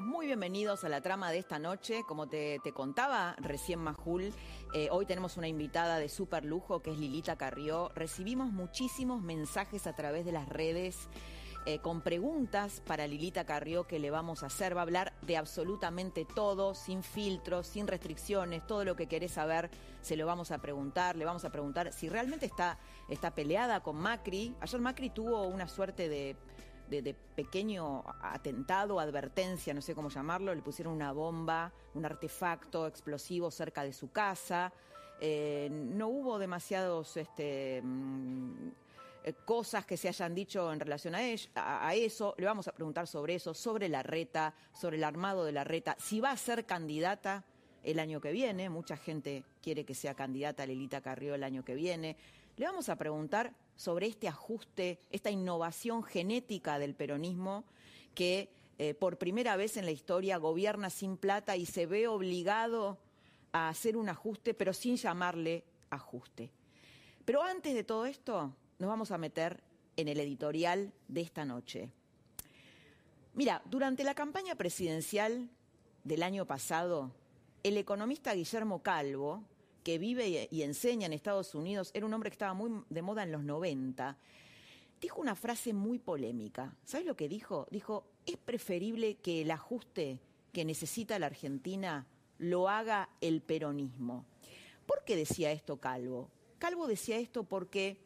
Muy bienvenidos a la trama de esta noche. Como te, te contaba recién Majul, eh, hoy tenemos una invitada de súper lujo que es Lilita Carrió. Recibimos muchísimos mensajes a través de las redes eh, con preguntas para Lilita Carrió que le vamos a hacer. Va a hablar de absolutamente todo, sin filtros, sin restricciones, todo lo que querés saber se lo vamos a preguntar. Le vamos a preguntar si realmente está, está peleada con Macri. Ayer Macri tuvo una suerte de de, pequeño atentado, advertencia, no sé cómo llamarlo, le pusieron una bomba, un artefacto explosivo cerca de su casa. Eh, no hubo demasiados este, mm, eh, cosas que se hayan dicho en relación a, ella, a, a, eso. Le vamos a preguntar sobre eso, sobre la reta, sobre el armado de la reta, si va a ser candidata el año que viene. Mucha gente quiere que sea candidata Lilita Carrió el año que viene. Le vamos a preguntar sobre este ajuste, esta innovación genética del peronismo que eh, por primera vez en la historia gobierna sin plata y se ve obligado a hacer un ajuste, pero sin llamarle ajuste. Pero antes de todo esto, nos vamos a meter en el editorial de esta noche. Mira, durante la campaña presidencial del año pasado, el economista Guillermo Calvo, que vive y enseña en Estados Unidos, era un hombre que estaba muy de moda en los 90, dijo una frase muy polémica. ¿Sabes lo que dijo? Dijo, es preferible que el ajuste que necesita la Argentina lo haga el peronismo. ¿Por qué decía esto Calvo? Calvo decía esto porque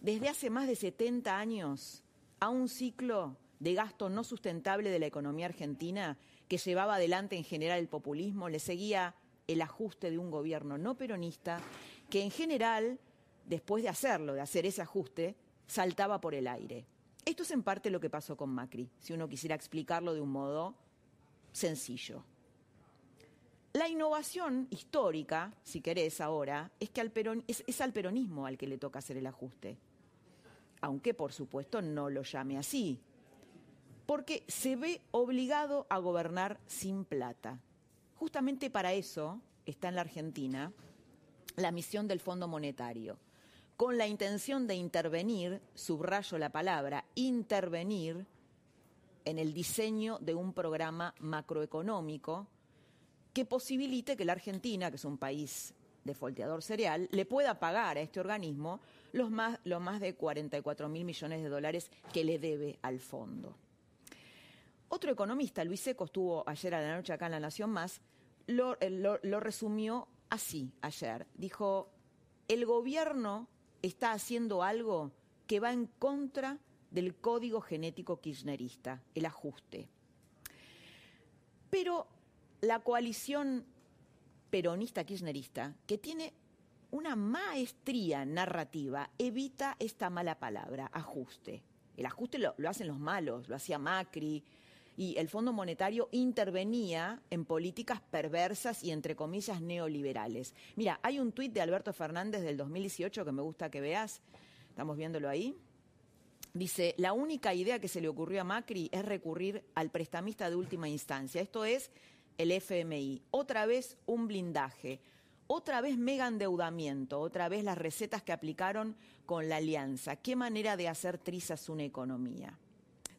desde hace más de 70 años a un ciclo de gasto no sustentable de la economía argentina que llevaba adelante en general el populismo, le seguía el ajuste de un gobierno no peronista que en general, después de hacerlo, de hacer ese ajuste, saltaba por el aire. Esto es en parte lo que pasó con Macri, si uno quisiera explicarlo de un modo sencillo. La innovación histórica, si querés ahora, es que es al peronismo al que le toca hacer el ajuste. Aunque, por supuesto, no lo llame así. Porque se ve obligado a gobernar sin plata. Justamente para eso está en la Argentina la misión del Fondo Monetario, con la intención de intervenir, subrayo la palabra, intervenir en el diseño de un programa macroeconómico que posibilite que la Argentina, que es un país defolteador cereal, le pueda pagar a este organismo los más, los más de 44 mil millones de dólares que le debe al fondo. Otro economista, Luis Seco, estuvo ayer a la noche acá en La Nación Más, lo, lo, resumió así ayer. Dijo, el gobierno está haciendo algo que va en contra del código genético kirchnerista, el ajuste. Pero la coalición peronista kirchnerista, que tiene una maestría narrativa, evita esta mala palabra, ajuste. El ajuste lo hacen los malos, lo hacía Macri, y el Fondo Monetario intervenía en políticas perversas y, entre comillas, neoliberales. Mira, hay un tuit de Alberto Fernández del 2018 que me gusta que veas. Estamos viéndolo ahí. Dice, la única idea que se le ocurrió a Macri es recurrir al prestamista de última instancia. Esto es el FMI. Otra vez un blindaje. Otra vez mega endeudamiento. Otra vez las recetas que aplicaron con la alianza. Qué manera de hacer trizas una economía.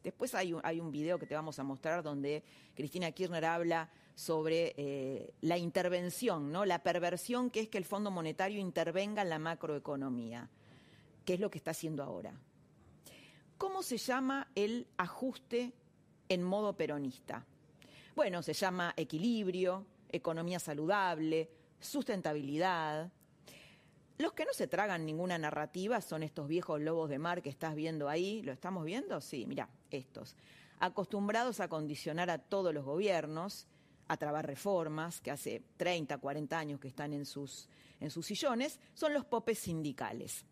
Después hay un, video que te vamos a mostrar donde Cristina Kirchner habla sobre eh, la intervención, ¿no? la perversión que es que el Fondo Monetario intervenga en la macroeconomía, que es lo que está haciendo ahora. ¿Cómo se llama el ajuste en modo peronista? Bueno, se llama equilibrio, economía saludable, sustentabilidad, los que no se tragan ninguna narrativa son estos viejos lobos de mar que estás viendo ahí. ¿Lo estamos viendo? Sí, mira, estos. Acostumbrados a condicionar a todos los gobiernos, a trabar reformas, que hace 30, 40 años que están en sus, en sus sillones, son los popes sindicales.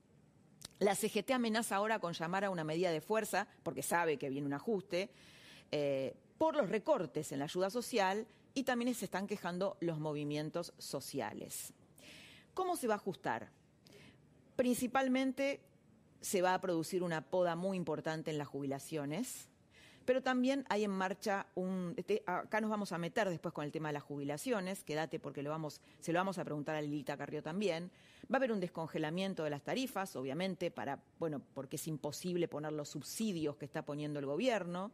La CGT amenaza ahora con llamar a una medida de fuerza, porque sabe que viene un ajuste, eh, por los recortes en la ayuda social y también se están quejando los movimientos sociales. ¿Cómo se va a ajustar? Principalmente se va a producir una poda muy importante en las jubilaciones, pero también hay en marcha un... Este, acá nos vamos a meter después con el tema de las jubilaciones, quédate porque lo vamos, se lo vamos a preguntar a Lilita Carrió también. Va a haber un descongelamiento de las tarifas, obviamente, para, bueno, porque es imposible poner los subsidios que está poniendo el gobierno.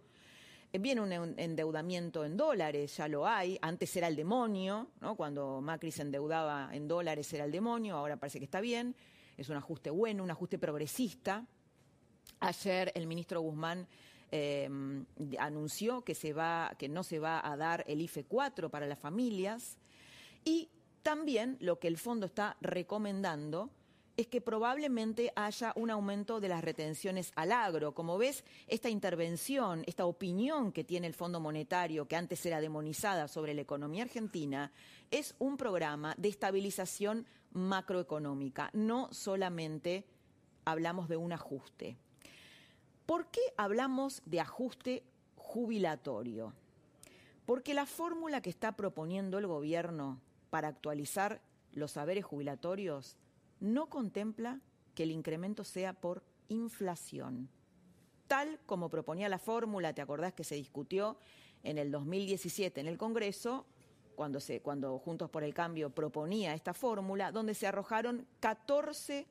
Eh, viene un endeudamiento en dólares, ya lo hay. Antes era el demonio, ¿no? Cuando Macri se endeudaba en dólares era el demonio, ahora parece que está bien. Es un ajuste bueno, un ajuste progresista. Ayer el ministro Guzmán eh, anunció que, se va, que no se va a dar el IFE 4 para las familias. Y también lo que el fondo está recomendando es que probablemente haya un aumento de las retenciones al agro. Como ves, esta intervención, esta opinión que tiene el Fondo Monetario, que antes era demonizada sobre la economía argentina, es un programa de estabilización macroeconómica. No solamente hablamos de un ajuste. ¿Por qué hablamos de ajuste jubilatorio? Porque la fórmula que está proponiendo el gobierno para actualizar los saberes jubilatorios no contempla que el incremento sea por inflación. Tal como proponía la fórmula, ¿te acordás que se discutió en el 2017 en el Congreso, cuando, se, cuando Juntos por el Cambio proponía esta fórmula, donde se arrojaron 14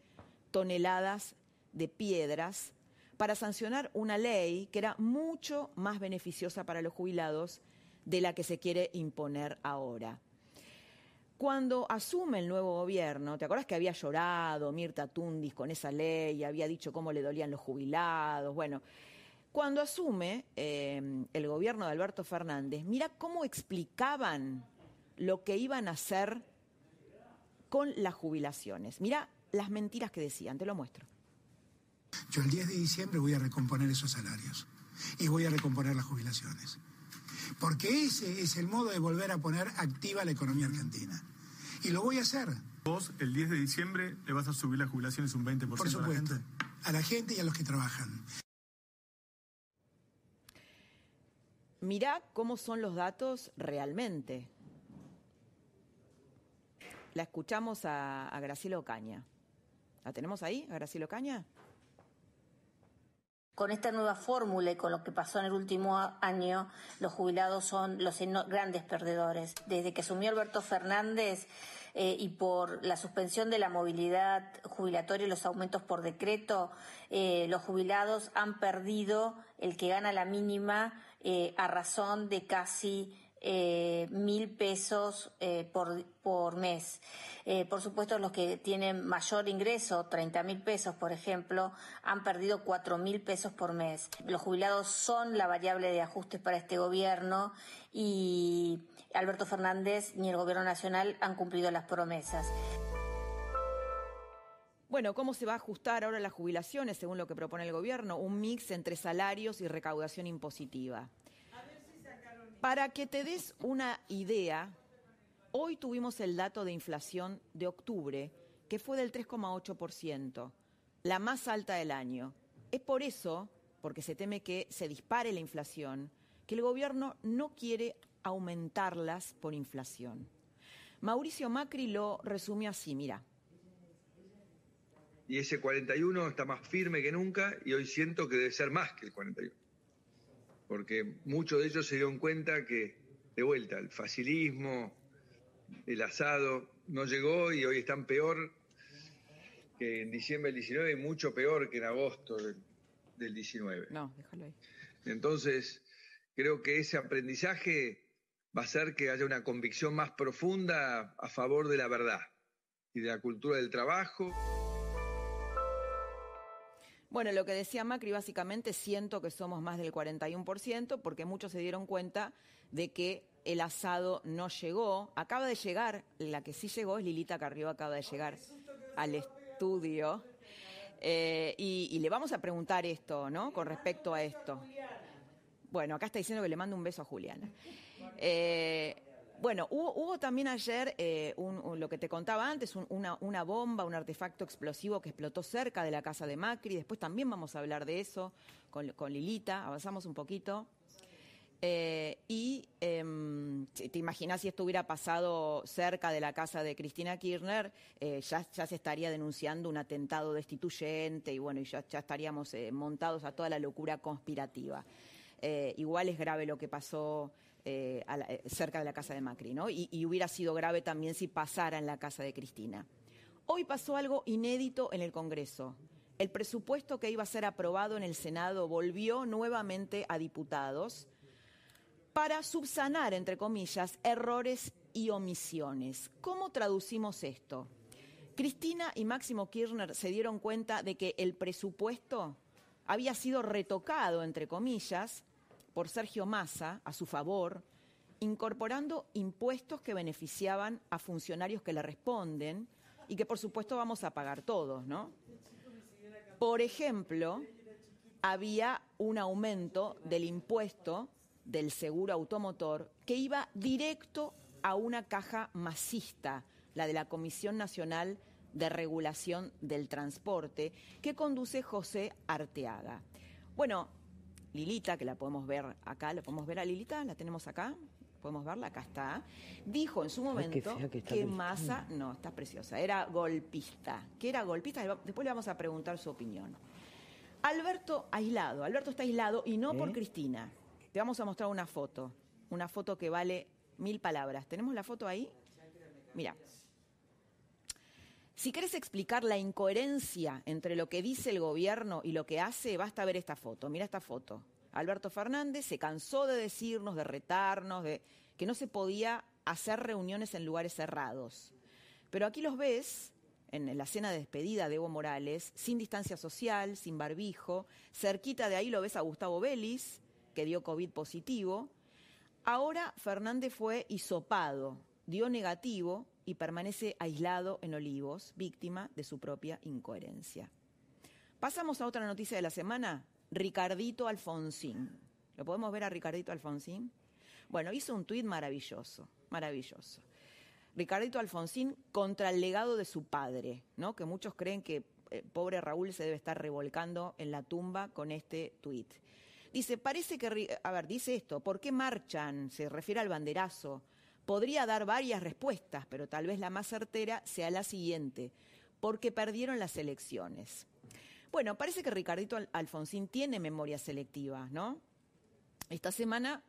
toneladas de piedras para sancionar una ley que era mucho más beneficiosa para los jubilados de la que se quiere imponer ahora. Cuando asume el nuevo gobierno, ¿te acuerdas que había llorado Mirta Tundis con esa ley, había dicho cómo le dolían los jubilados? Bueno, cuando asume eh, el gobierno de Alberto Fernández, mira cómo explicaban lo que iban a hacer con las jubilaciones. Mira las mentiras que decían, te lo muestro. Yo el 10 de diciembre voy a recomponer esos salarios y voy a recomponer las jubilaciones porque ese es el modo de volver a poner activa la economía argentina. Y lo voy a hacer. Vos, el 10 de diciembre, le vas a subir las jubilaciones un 20% Por supuesto, a la gente. A la gente y a los que trabajan. Mirá cómo son los datos realmente. La escuchamos a, a Graciela Ocaña. ¿La tenemos ahí, a Graciela Ocaña? Con esta nueva fórmula y con lo que pasó en el último año, los jubilados son los grandes perdedores. Desde que asumió Alberto Fernández eh, y por la suspensión de la movilidad jubilatoria y los aumentos por decreto, eh, los jubilados han perdido el que gana la mínima eh, a razón de casi eh, mil pesos eh, por, por, mes. Eh, por supuesto, los que tienen mayor ingreso, 30 mil pesos, por ejemplo, han perdido cuatro mil pesos por mes. Los jubilados son la variable de ajustes para este gobierno y Alberto Fernández ni el gobierno nacional han cumplido las promesas. Bueno, ¿cómo se va a ajustar ahora las jubilaciones según lo que propone el gobierno? Un mix entre salarios y recaudación impositiva. Para que te des una idea, hoy tuvimos el dato de inflación de octubre, que fue del 3,8%, la más alta del año. Es por eso, porque se teme que se dispare la inflación, que el gobierno no quiere aumentarlas por inflación. Mauricio Macri lo resumió así, mira. Y ese 41 está más firme que nunca y hoy siento que debe ser más que el 41 porque muchos de ellos se dieron cuenta que, de vuelta, el facilismo, el asado, no llegó y hoy están peor que en diciembre del 19 y mucho peor que en agosto del, 19. No, déjalo ahí. Entonces, creo que ese aprendizaje va a hacer que haya una convicción más profunda a favor de la verdad y de la cultura del trabajo. Bueno, lo que decía Macri, básicamente siento que somos más del 41%, porque muchos se dieron cuenta de que el asado no llegó. Acaba de llegar, la que sí llegó es Lilita Carrió, acaba de llegar al estudio. Eh, y, le vamos a preguntar esto, ¿no? Con respecto a esto. Bueno, acá está diciendo que le mando un beso a Juliana. Eh, Bueno, hubo, también ayer eh, lo que te contaba antes, una, bomba, un artefacto explosivo que explotó cerca de la casa de Macri. Después también vamos a hablar de eso con, Lilita. Avanzamos un poquito. Eh, y em, te imaginas si esto hubiera pasado cerca de la casa de Cristina Kirchner, eh, ya, se estaría denunciando un atentado destituyente y bueno, ya, ya estaríamos montados a toda la locura conspirativa. igual es grave lo que pasó eh, eh, cerca de la casa de Macri, ¿no? Y, hubiera sido grave también si pasara en la casa de Cristina. Hoy pasó algo inédito en el Congreso. El presupuesto que iba a ser aprobado en el Senado volvió nuevamente a diputados para subsanar, entre comillas, errores y omisiones. ¿Cómo traducimos esto? Cristina y Máximo Kirchner se dieron cuenta de que el presupuesto había sido retocado, entre comillas, por Sergio Massa a su favor, incorporando impuestos que beneficiaban a funcionarios que le responden y que por supuesto vamos a pagar todos, ¿no? Por ejemplo, había un aumento del impuesto del seguro automotor que iba directo a una caja masista, la de la Comisión Nacional de Regulación del Transporte, que conduce José Arteaga. Bueno, Lilita, que la podemos ver acá, la podemos ver a Lilita, la tenemos acá, podemos verla, acá está, dijo en su momento que, Massa, no, está preciosa, era golpista, que era golpista, después le vamos a preguntar su opinión. Alberto aislado, Alberto está aislado y no por ¿Eh? Cristina. Te vamos a mostrar una foto, una foto que vale mil palabras. ¿Tenemos la foto ahí? Mira. Si querés explicar la incoherencia entre lo que dice el gobierno y lo que hace, basta ver esta foto. Mira esta foto. Alberto Fernández se cansó de decirnos, de retarnos, de que no se podía hacer reuniones en lugares cerrados. Pero aquí los ves en la cena de despedida de Evo Morales, sin distancia social, sin barbijo. Cerquita de ahí lo ves a Gustavo Vélez, que dio COVID positivo. Ahora Fernández fue hisopado, dio negativo y permanece aislado en Olivos, víctima de su propia incoherencia. Pasamos a otra noticia de la semana, Ricardito Alfonsín. ¿Lo podemos ver a Ricardito Alfonsín? Bueno, hizo un tuit maravilloso, maravilloso. Ricardito Alfonsín contra el legado de su padre, ¿no? Que muchos creen que eh, pobre Raúl se debe estar revolcando en la tumba con este tuit. Dice, parece que, a ver, dice esto, ¿por qué marchan? Se refiere al banderazo Podría dar varias respuestas, pero tal vez la más certera sea la siguiente, porque perdieron las elecciones. Bueno, parece que Ricardito Alfonsín tiene memoria selectiva, ¿no? Esta semana,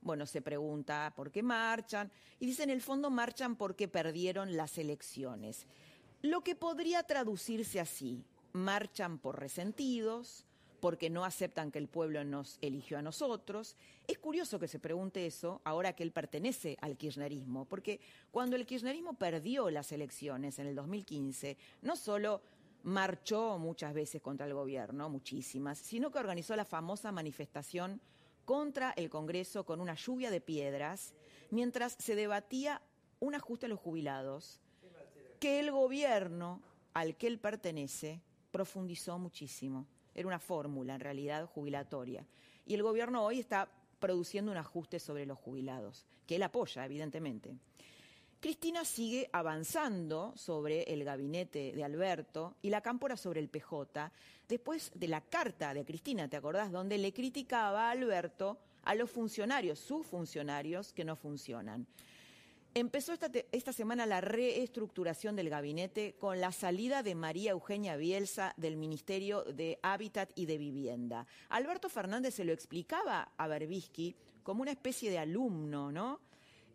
bueno, se pregunta por qué marchan y dice en el fondo marchan porque perdieron las elecciones. Lo que podría traducirse así, marchan por resentidos, porque no aceptan que el pueblo nos eligió a nosotros. Es curioso que se pregunte eso ahora que él pertenece al kirchnerismo, porque cuando el kirchnerismo perdió las elecciones en el 2015, no solo marchó muchas veces contra el gobierno, muchísimas, sino que organizó la famosa manifestación contra el Congreso con una lluvia de piedras, mientras se debatía un ajuste a los jubilados, que el gobierno al que él pertenece profundizó muchísimo. Era una fórmula, en realidad, jubilatoria. Y el gobierno hoy está produciendo un ajuste sobre los jubilados, que él apoya, evidentemente. Cristina sigue avanzando sobre el gabinete de Alberto y la cámpora sobre el PJ, después de la carta de Cristina, ¿te acordás? Donde le criticaba a Alberto a los funcionarios, sus funcionarios, que no funcionan. Empezó esta, semana la reestructuración del gabinete con la salida de María Eugenia Bielsa del Ministerio de Hábitat y de Vivienda. Alberto Fernández se lo explicaba a Berbisky como una especie de alumno, ¿no?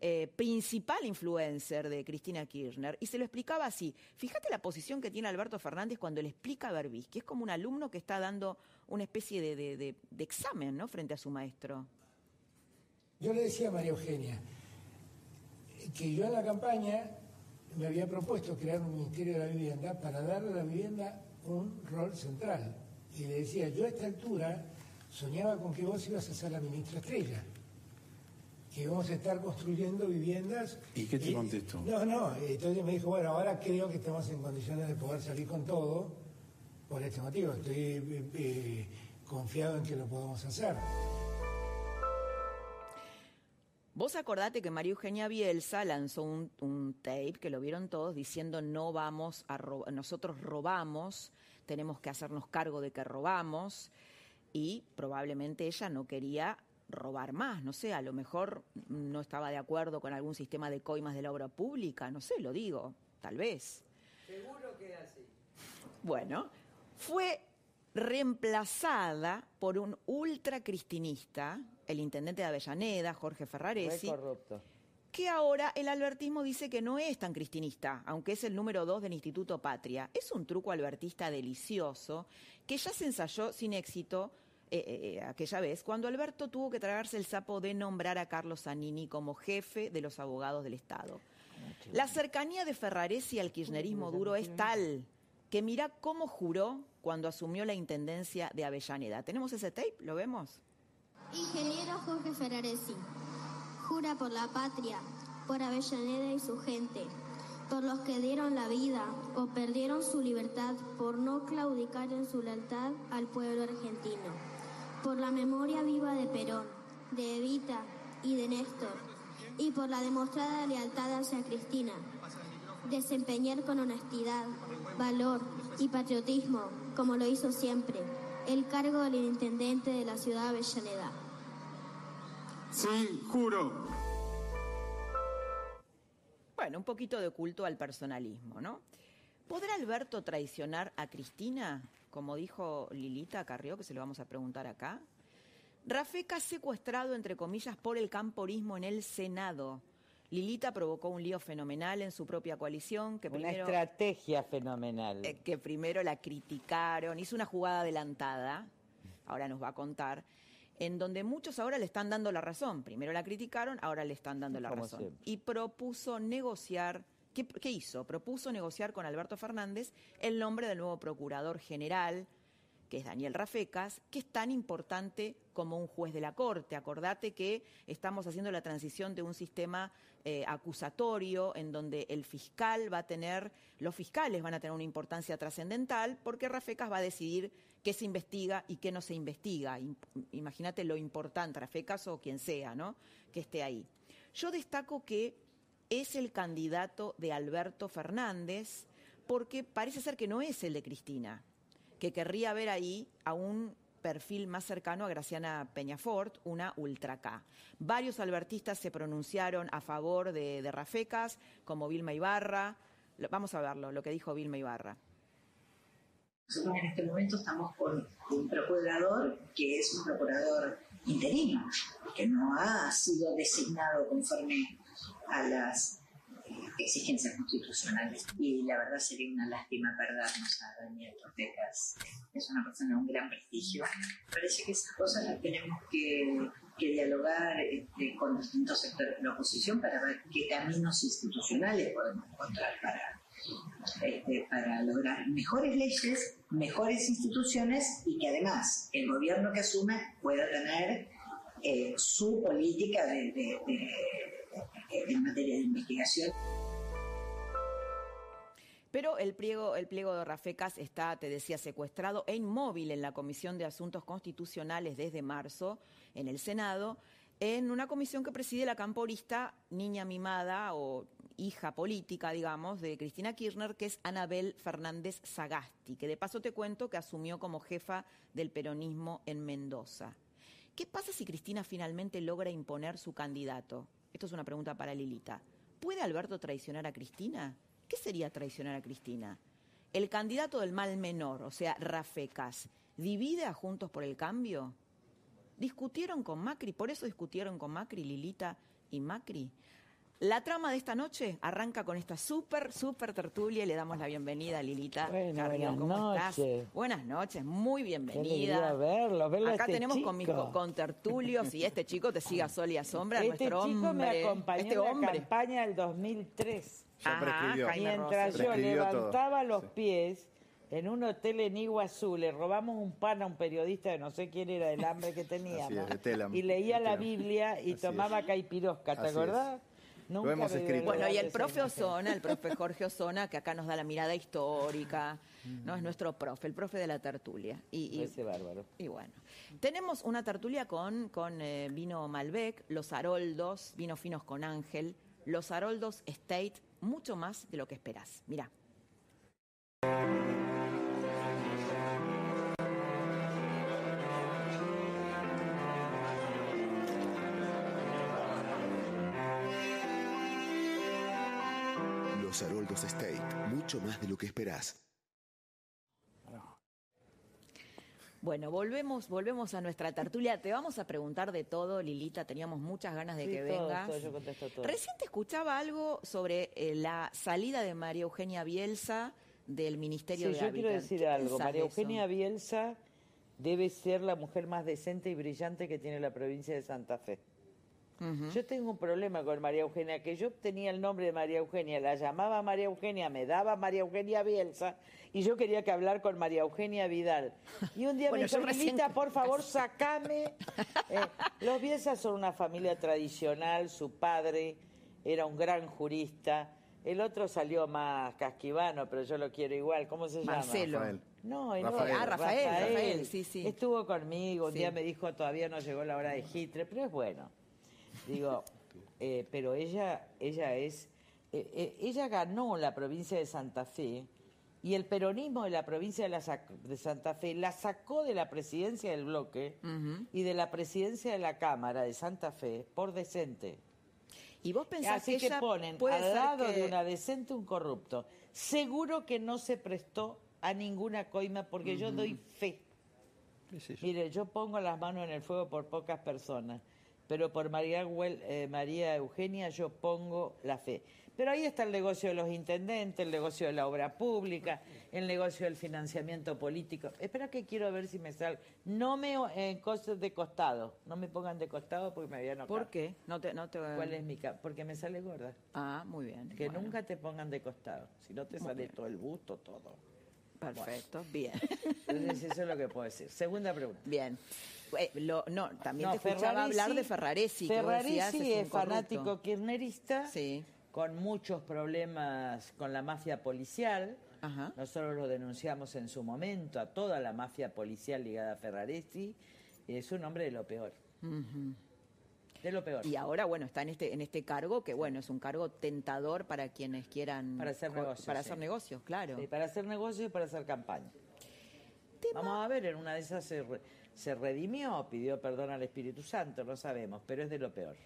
Eh, principal influencer de Cristina Kirchner, y se lo explicaba así. Fíjate la posición que tiene Alberto Fernández cuando le explica a Berbisky. Es como un alumno que está dando una especie de, de examen, ¿no? Frente a su maestro. Yo le decía a María Eugenia, que yo en la campaña me había propuesto crear un Ministerio de la Vivienda para darle a la vivienda un rol central. Y le decía, yo a esta altura soñaba con que vos ibas a ser la ministra estrella, que íbamos a estar construyendo viviendas. ¿Y qué te contestó? No, no, entonces me dijo, bueno, ahora creo que estamos en condiciones de poder salir con todo por este motivo. Estoy eh, eh, confiado en que lo podemos hacer. Vos acordate que María Eugenia Bielsa lanzó un, un tape que lo vieron todos diciendo no vamos a robar, nosotros robamos, tenemos que hacernos cargo de que robamos y probablemente ella no quería robar más, no sé, a lo mejor no estaba de acuerdo con algún sistema de coimas de la obra pública, no sé, lo digo, tal vez. Seguro que así. Bueno, fue reemplazada por un ultracristinista, el intendente de Avellaneda, Jorge Ferraresi, corrupto. que ahora el albertismo dice que no es tan cristinista, aunque es el número dos del Instituto Patria. Es un truco albertista delicioso que ya se ensayó sin éxito eh, eh, aquella vez, cuando Alberto tuvo que tragarse el sapo de nombrar a Carlos Zanini como jefe de los abogados del Estado. La cercanía de Ferraresi al kirchnerismo duro es tal que mira cómo juró cuando asumió la intendencia de Avellaneda. ¿Tenemos ese tape? ¿Lo vemos? Ingeniero Jorge Ferraresi, jura por la patria, por Avellaneda y su gente, por los que dieron la vida o perdieron su libertad por no claudicar en su lealtad al pueblo argentino, por la memoria viva de Perón, de Evita y de Néstor, y por la demostrada lealtad hacia Cristina. Desempeñar con honestidad, valor y patriotismo, como lo hizo siempre, el cargo del intendente de la ciudad de Avellaneda. Sí, juro. Bueno, un poquito de culto al personalismo, ¿no? ¿Podrá Alberto traicionar a Cristina, como dijo Lilita Carrió, que se lo vamos a preguntar acá? Rafeca secuestrado, entre comillas, por el camporismo en el Senado. Lilita provocó un lío fenomenal en su propia coalición, que Una estrategia fenomenal. eh, que primero la criticaron, hizo una jugada adelantada, ahora nos va a contar, en donde muchos ahora le están dando la razón. Primero la criticaron, ahora le están dando la Como razón. siempre. Y propuso negociar, ¿qué, qué hizo? Propuso negociar con Alberto Fernández el nombre del nuevo procurador general, que es Daniel Rafecas, que es tan importante como un juez de la Corte. Acordate que estamos haciendo la transición de un sistema eh, acusatorio en donde el fiscal va a tener, los fiscales van a tener una importancia trascendental porque Rafecas va a decidir qué se investiga y qué no se investiga. Im- Imagínate lo importante, Rafecas o quien sea, ¿no? Que esté ahí. Yo destaco que es el candidato de Alberto Fernández porque parece ser que no es el de Cristina que querría ver ahí a un perfil más cercano a Graciana Peñafort, una ultra K. Varios albertistas se pronunciaron a favor de, de Rafecas, como Vilma Ibarra. Vamos a verlo, lo que dijo Vilma Ibarra. Nosotros en este momento estamos con un procurador que es un procurador interino, que no ha sido designado conforme a las eh, exigencias constitucionales. Y la verdad sería una lástima perdernos a Daniel Tortecas. Es una persona de un gran prestigio. Parece que esas cosas las tenemos que, que dialogar este, con distintos sectores de la oposición para ver qué caminos institucionales podemos encontrar para, este, para lograr mejores leyes, mejores instituciones y que además el gobierno que asume pueda tener eh, su política de- en materia de investigación. Pero el pliego, el pliego de Rafecas está, te decía, secuestrado e inmóvil en la Comisión de Asuntos Constitucionales desde marzo en el Senado, en una comisión que preside la camporista niña mimada o hija política, digamos, de Cristina Kirchner, que es Anabel Fernández Sagasti, que de paso te cuento que asumió como jefa del peronismo en Mendoza. ¿Qué pasa si Cristina finalmente logra imponer su candidato? Esto es una pregunta para Lilita. ¿Puede Alberto traicionar a Cristina? ¿Qué sería traicionar a Cristina? El candidato del mal menor, o sea, Rafecas, ¿divide a Juntos por el Cambio? ¿Discutieron con Macri? ¿Por eso discutieron con Macri, Lilita y Macri? La trama de esta noche arranca con esta súper, súper tertulia y le damos la bienvenida a Lilita. Bueno, buenas ¿Cómo estás? noches. Buenas noches, muy bienvenida. verlo, verlo a Acá este tenemos con mis chico. co- con tertulios y este chico te siga sol y a sombra, Este nuestro chico hombre. me acompañó este en la hombre. campaña del 2003. Ya Ajá, prescribió. Mientras yo Prescribió todo. levantaba los Sí. pies en un hotel en Iguazú, le robamos un pan a un periodista de no sé quién era el hambre que teníamos. Así es, de Telam, y leía de la. Biblia y Así tomaba es. caipirosca, ¿te Así es. Nunca Lo hemos escrito. en Bueno, y el profe. Osona, el profe Jorge Osona, que acá nos da la mirada histórica, ¿no? Es nuestro profe, el profe de la tertulia. Y, y- Ese bárbaro. y bueno, tenemos una tertulia con, con eh, vino Malbec, los Haroldos, vinos finos con Ángel, los Haroldos State, mucho más de lo que esperás. Mirá. Los Haroldos State, mucho más de lo que esperás. Bueno, volvemos, volvemos a nuestra tertulia. Te vamos a preguntar de todo, Lilita. Teníamos muchas ganas de Sí, que todo, vengas. todo, yo contesto todo. Recién te escuchaba algo sobre eh, la salida de María Eugenia Bielsa del Ministerio Sí, de yo Hábitat. quiero decir ¿Qué algo. María eso? Eugenia Bielsa debe ser la mujer más decente y brillante que tiene la provincia de Santa Fe. Yo tengo un problema con María Eugenia, que yo tenía el nombre de María Eugenia, la llamaba María Eugenia, me daba María Eugenia Bielsa, y yo quería que hablar con María Eugenia Vidal. Y un día Bueno, me dijo, recién- Lilita, por favor, sacame. Eh, los Bielsa son una familia tradicional, su padre era un gran jurista, el otro salió más casquivano, pero yo lo quiero igual. ¿Cómo se llama? Marcelo. No, el Rafael. otro, Ah, Rafael, Rafael, sí, sí. Estuvo conmigo, un Sí. día me dijo todavía no llegó la hora de Hitler, pero es bueno. Digo, eh, pero ella, ella es, eh, eh, ella ganó la provincia de Santa Fe y el peronismo de la provincia de, la de Santa Fe la sacó de la presidencia del bloque y de la presidencia de la Cámara de Santa Fe por decente. ¿Y vos pensás Así que, ella ponen puede al ser lado que- de una decente un corrupto. Seguro que no se prestó a ninguna coima porque yo doy fe. Mire, yo pongo las manos en el fuego por pocas personas, pero por María, eh, María Eugenia yo pongo la fe. Pero ahí está el negocio de los intendentes, el negocio de la obra pública, el negocio del financiamiento político. Espera que quiero ver si me sale. No me en cosas de costado, no me pongan de costado porque me voy a enojar. ¿Por qué? No te, no te... ¿Cuál es mi ca- Porque me sale gorda. Ah, muy bien. Que Bueno, nunca te pongan de costado, si no te Muy sale bien. todo el busto, todo. Perfecto, bien. Entonces eso es lo que puedo decir. Segunda pregunta. Bien. Eh, lo- no, también No, te escuchaba Ferraresi- hablar de Ferraresi. Ferraresi decías, es, fanático kirchnerista, Sí. con muchos problemas con la mafia policial. Ajá. Nosotros lo denunciamos en su momento a toda la mafia policial ligada a Ferraresi. Y es un hombre de lo peor. De lo peor. Y ahora, bueno, está en este, en este cargo, que bueno, es un cargo tentador para quienes quieran... Para hacer negocios, Para sí. hacer negocios, claro. Sí, para hacer negocios y para hacer campaña. Vamos a ver, en una de esas se, re- se redimió, pidió perdón al Espíritu Santo, no sabemos, pero es de lo peor.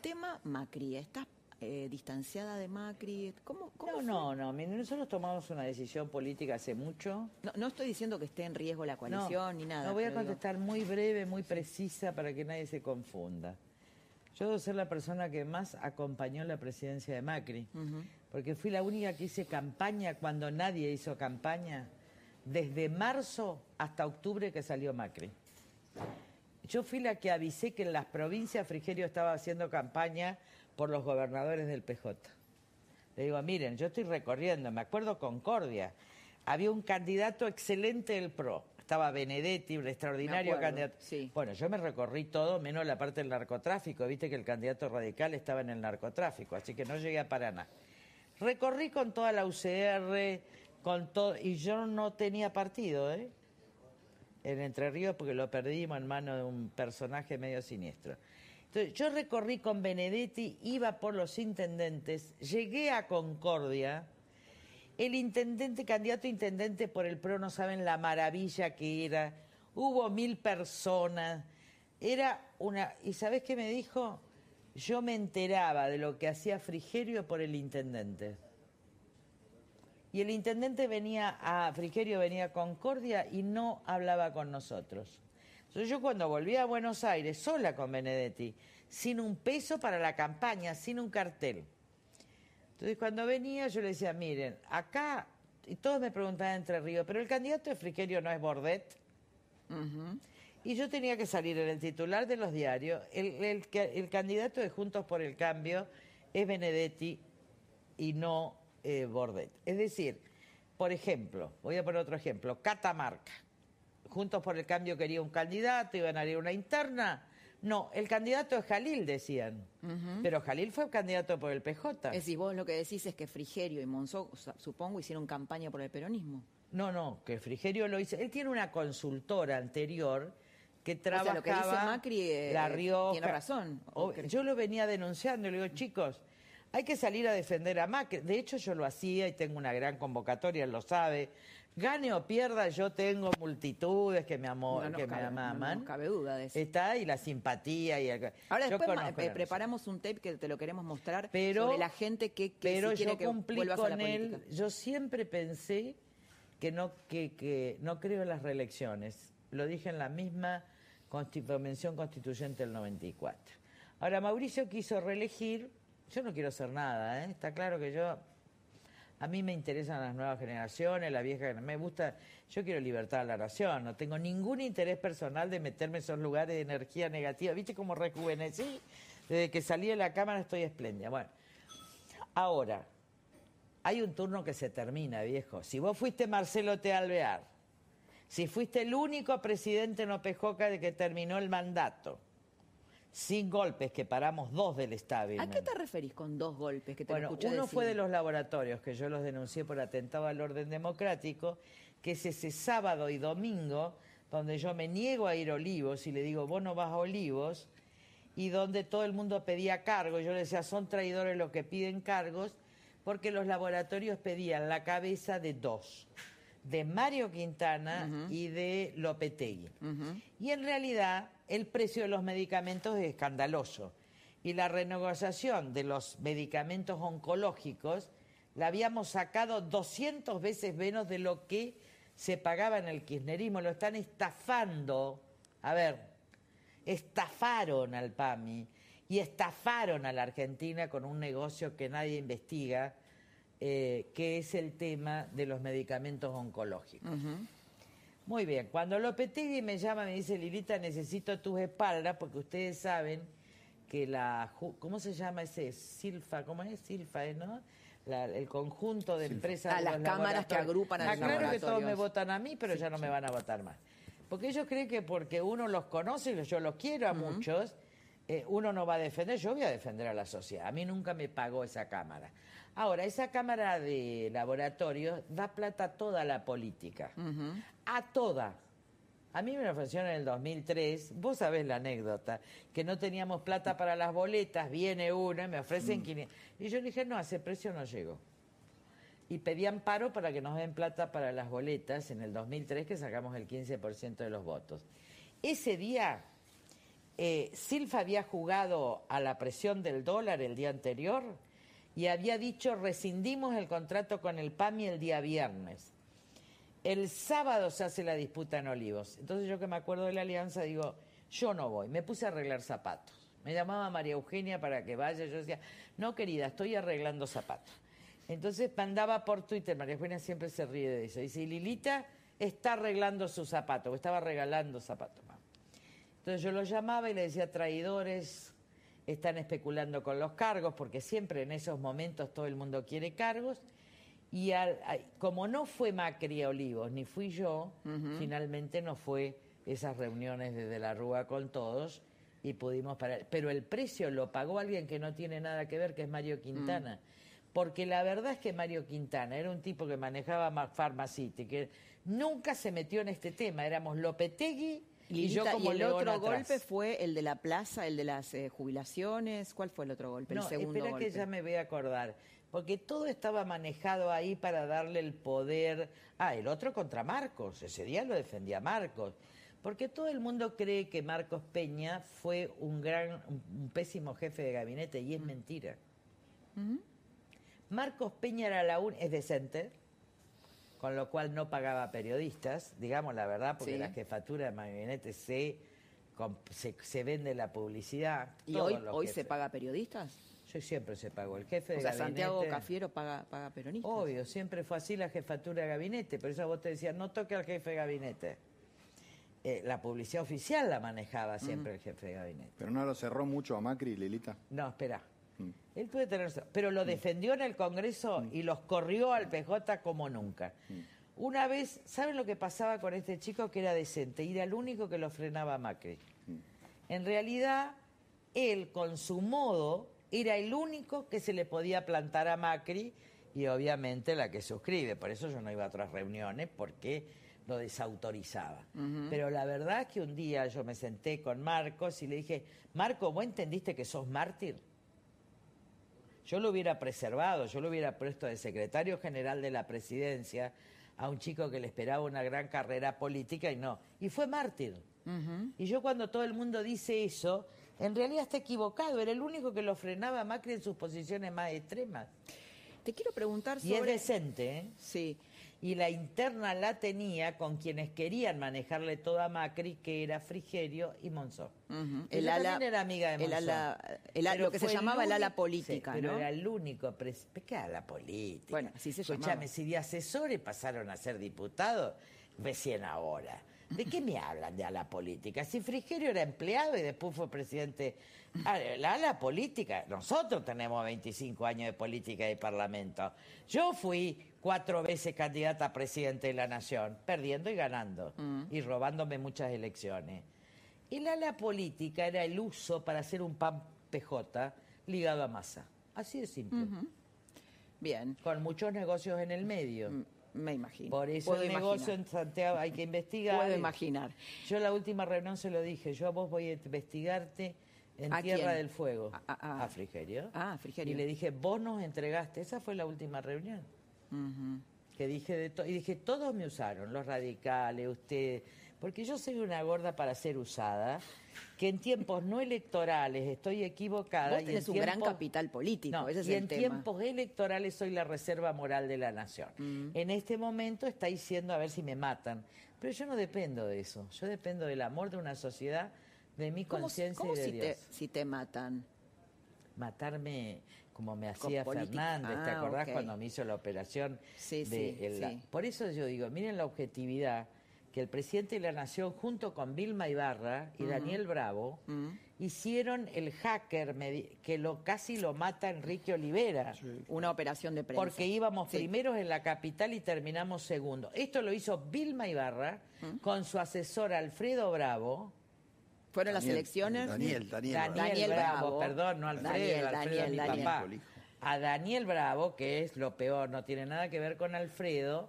Tema Macri, ¿estás eh, distanciada de Macri? ¿Cómo, cómo No, fue? no, no, nosotros tomamos una decisión política hace mucho. no. no estoy diciendo que esté en riesgo la coalición no, ni nada. No voy a digo- contestar muy breve, muy precisa para que nadie se confunda. Yo debo ser la persona que más acompañó la presidencia de Macri, porque fui la única que hice campaña cuando nadie hizo campaña, desde marzo hasta octubre que salió Macri. Yo fui la que avisé que en las provincias Frigerio estaba haciendo campaña por los gobernadores del PJ. Le digo, miren, yo estoy recorriendo, me acuerdo Concordia, había un candidato excelente del PRO, estaba Benedetti, un extraordinario acuerdo, candidato. sí. Bueno, yo me recorrí todo, menos la parte del narcotráfico, viste que el candidato radical estaba en el narcotráfico, así que no llegué a Paraná. Recorrí con toda la UCR, con todo, y yo no tenía partido, ¿eh? en Entre Ríos porque lo perdimos en manos de un personaje medio siniestro. Entonces, yo recorrí con Benedetti, iba por los intendentes, llegué a Concordia, el intendente, candidato intendente por el PRO, no saben la maravilla que era, hubo mil personas, era una... ¿Y sabes qué me dijo? Yo me enteraba de lo que hacía Frigerio por el intendente. Y el intendente venía a Frigerio, venía a Concordia y no hablaba con nosotros. Entonces yo cuando volví a Buenos Aires, sola con Benedetti, sin un peso para la campaña, sin un cartel. Entonces cuando venía yo le decía, miren, acá, y todos me preguntaban entre Ríos, pero el candidato de Frigerio no es Bordet. Y yo tenía que salir en el titular de los diarios. El, el que- el candidato de Juntos por el Cambio es Benedetti y no eh, Bordet. Es decir, por ejemplo, voy a poner otro ejemplo, Catamarca. Juntos por el Cambio quería un candidato, iban a ir una interna. No, el candidato es Jalil, decían. Pero Jalil fue candidato por el PJ. Es decir, vos lo que decís es que Frigerio y Monzó, supongo, hicieron campaña por el peronismo. No, no, que Frigerio lo hizo. Él tiene una consultora anterior que sea, trabajaba... lo que dice Macri, eh, La Rioja. tiene razón. O- yo lo venía denunciando y le digo, chicos, hay que salir a defender a Macri. De hecho, yo lo hacía y tengo una gran convocatoria, él lo sabe. Gane o pierda, yo tengo multitudes que me, amo, No que cabe- me no aman. nos cabe duda de eso. Está y la simpatía y el- Ahora yo después eh, preparamos un tape que te lo queremos mostrar Pero- sobre la gente que, que pero si quiere yo cumplí con él. Yo siempre pensé que no, que, que no creo en las reelecciones. Lo dije en la misma convención constituyente del 94. Ahora, Mauricio quiso reelegir. Yo no quiero hacer nada, ¿eh? Está claro que yo. A mí me interesan las nuevas generaciones, la vieja. Me gusta. Yo quiero libertad a la nación. No tengo ningún interés personal de meterme en esos lugares de energía negativa. ¿Viste cómo rejuvenecí? Desde que salí de la cámara estoy espléndida. Bueno, ahora, hay un turno que se termina, viejo. Si vos fuiste Marcelo T. Alvear, si fuiste el único presidente en Opejoca de que terminó el mandato, sin golpes, que paramos dos del ¿A establishment. qué te referís con dos golpes que te Bueno, uno decir? fue de los laboratorios que yo los denuncié por atentado al orden democrático, que es ese sábado y domingo, donde yo me niego a ir a Olivos y le digo, vos no vas a Olivos, y donde todo el mundo pedía cargos. Yo le decía, son traidores los que piden cargos, porque los laboratorios pedían la cabeza de dos, de Mario Quintana y de Lopetegui. Y en realidad el precio de los medicamentos es escandaloso. Y la renegociación de los medicamentos oncológicos la habíamos sacado 200 veces menos de lo que se pagaba en el kirchnerismo. Lo están estafando. A ver, estafaron al PAMI y estafaron a la Argentina con un negocio que nadie investiga, eh, que es el tema de los medicamentos oncológicos. Muy bien, cuando Lopetegui me llama me dice, Lilita, necesito tus espaldas porque ustedes saben que la, ¿cómo se llama ese? Silfa, ¿cómo es? Silfa, ¿eh, ¿no? La- el conjunto de empresas Ah, de las cámaras que agrupan a Ah, los claro que todos me votan a mí, pero ya no me van a votar más. Porque ellos creen que porque uno los conoce, y yo los quiero a muchos, eh, uno no va a defender, yo voy a defender a la sociedad. A mí nunca me pagó esa cámara. Ahora, esa cámara de laboratorios da plata a toda la política. A toda. A mí me lo ofrecieron en el 2003, vos sabés la anécdota, que no teníamos plata para las boletas, viene uno y me ofrecen 500. Y yo le dije, no, a ese precio no llego. Y pedí amparo para que nos den plata para las boletas en el 2003, que sacamos el 15% de los votos. Ese día, eh, Silfa había jugado a la presión del dólar el día anterior y había dicho rescindimos el contrato con el PAMI el día viernes. El sábado se hace la disputa en Olivos. Entonces yo que me acuerdo de la alianza digo, yo no voy. Me puse a arreglar zapatos. Me llamaba María Eugenia para que vaya. Yo decía, no querida, estoy arreglando zapatos. Entonces mandaba por Twitter, María Eugenia siempre se ríe de eso. Dice, Lilita está arreglando sus zapatos, o estaba regalando zapatos. Entonces yo lo llamaba y le decía, traidores, están especulando con los cargos, porque siempre en esos momentos todo el mundo quiere cargos. Y al- como no fue Macri a Olivos, ni fui yo, finalmente no fue esas reuniones desde la Rúa con todos y pudimos parar. Pero el precio lo pagó alguien que no tiene nada que ver, que es Mario Quintana. Porque la verdad es que Mario Quintana era un tipo que manejaba Ma- Pharmacity, que nunca se metió en este tema. Éramos Lopetegui y yo como el león otro atrás. golpe fue el de la plaza, el de las eh, jubilaciones. ¿Cuál fue el otro golpe? No, el segundo espera golpe. que ya me voy a acordar. Porque todo estaba manejado ahí para darle el poder. Ah, el otro contra Marcos. Ese día lo defendía Marcos. Porque todo el mundo cree que Marcos Peña fue un gran, un, un pésimo jefe de gabinete y es mentira. Marcos Peña era la un, es decente, con lo cual no pagaba periodistas, digamos la verdad, porque Sí. la jefatura de gabinete se, se, se vende la publicidad. ¿Y hoy, hoy se paga periodistas? Yo siempre se pagó. El jefe de O sea, gabinete. Santiago Cafiero paga, paga peronistas. Obvio, siempre fue así la jefatura de gabinete. Por eso vos te decías, no toque al jefe de gabinete. Eh, la publicidad oficial la manejaba siempre el jefe de gabinete. Pero no lo cerró mucho a Macri, Lilita. No, espera. Él puede tener. Pero lo defendió en el Congreso y los corrió al PJ como nunca. Una vez, ¿saben lo que pasaba con este chico que era decente? Y era el único que lo frenaba a Macri. En realidad, él con su modo era el único que se le podía plantar a Macri y obviamente la que suscribe. Por eso yo no iba a otras reuniones porque lo desautorizaba. Pero la verdad es que un día yo me senté con Marcos y le dije, Marco, ¿vos entendiste que sos mártir? Yo lo hubiera preservado, yo lo hubiera puesto de secretario general de la presidencia a un chico que le esperaba una gran carrera política y no. Y fue mártir. Y yo cuando todo el mundo dice eso, en realidad está equivocado. Era el único que lo frenaba a Macri en sus posiciones más extremas. Te quiero preguntar Y es sobre... decente, ¿eh? Sí. Y la interna la tenía con quienes querían manejarle todo a Macri, que era Frigerio y Monzó. Ujú. Ella El ala, también era amiga de el Monzó. ala- el ala- lo que se llamaba el ala política, sí, pero era el único. ¿Qué ala política? Bueno, así se Escuchame, si de asesores pasaron a ser diputados, recién ahora. ¿De qué me hablan de ala política? Si Frigerio era empleado y después fue presidente. Ah, La ala política, nosotros tenemos 25 años de política y parlamento. Yo fui cuatro veces candidata a presidente de la nación, perdiendo y ganando, y robándome muchas elecciones. El ala política era el uso para hacer un pan PJ ligado a masa. Así de simple. Bien. Con muchos negocios en el medio. Me imagino. Por eso Puedo el negocio imaginar. en Santiago hay que investigar. Puedo imaginar. Yo en la última reunión se lo dije, yo a vos voy a investigarte en ¿A Tierra quién? del Fuego. A- a- Frigerio. Ah, Frigerio. Y le dije, vos nos entregaste. Esa fue la última reunión. Que dije de todo. Y dije, todos me usaron, los radicales, usted. Porque yo soy una gorda para ser usada, que en tiempos no electorales estoy equivocada. Vos y tenés en un gran capital político, No, ese es y el en tema. tiempos electorales soy la reserva moral de la nación. En este momento está diciendo a ver si me matan. Pero yo no dependo de eso. Yo dependo del amor de una sociedad, de mi ¿Cómo, conciencia y de si, Dios. te, si te matan? Matarme como me hacía. Fernández, ¿te Ah, acordás cuando me hizo la operación? Sí, de sí, el- la- sí. Por eso yo digo, miren la objetividad que el presidente de la Nación, junto con Vilma Ibarra y. Daniel Bravo, hicieron el hacker que lo casi lo mata Enrique Olivera. Una operación de prensa. Porque íbamos Sí. primeros en la capital y terminamos segundo. Esto lo hizo Vilma Ibarra con su asesor Alfredo Bravo. ¿Fueron las elecciones? Daniel, Daniel Daniel, Bravo. Daniel Bravo, Bravo. perdón, no Alfredo, Daniel, Alfredo Daniel, mi Daniel. papá. A Daniel Bravo, que es lo peor, no tiene nada que ver con Alfredo,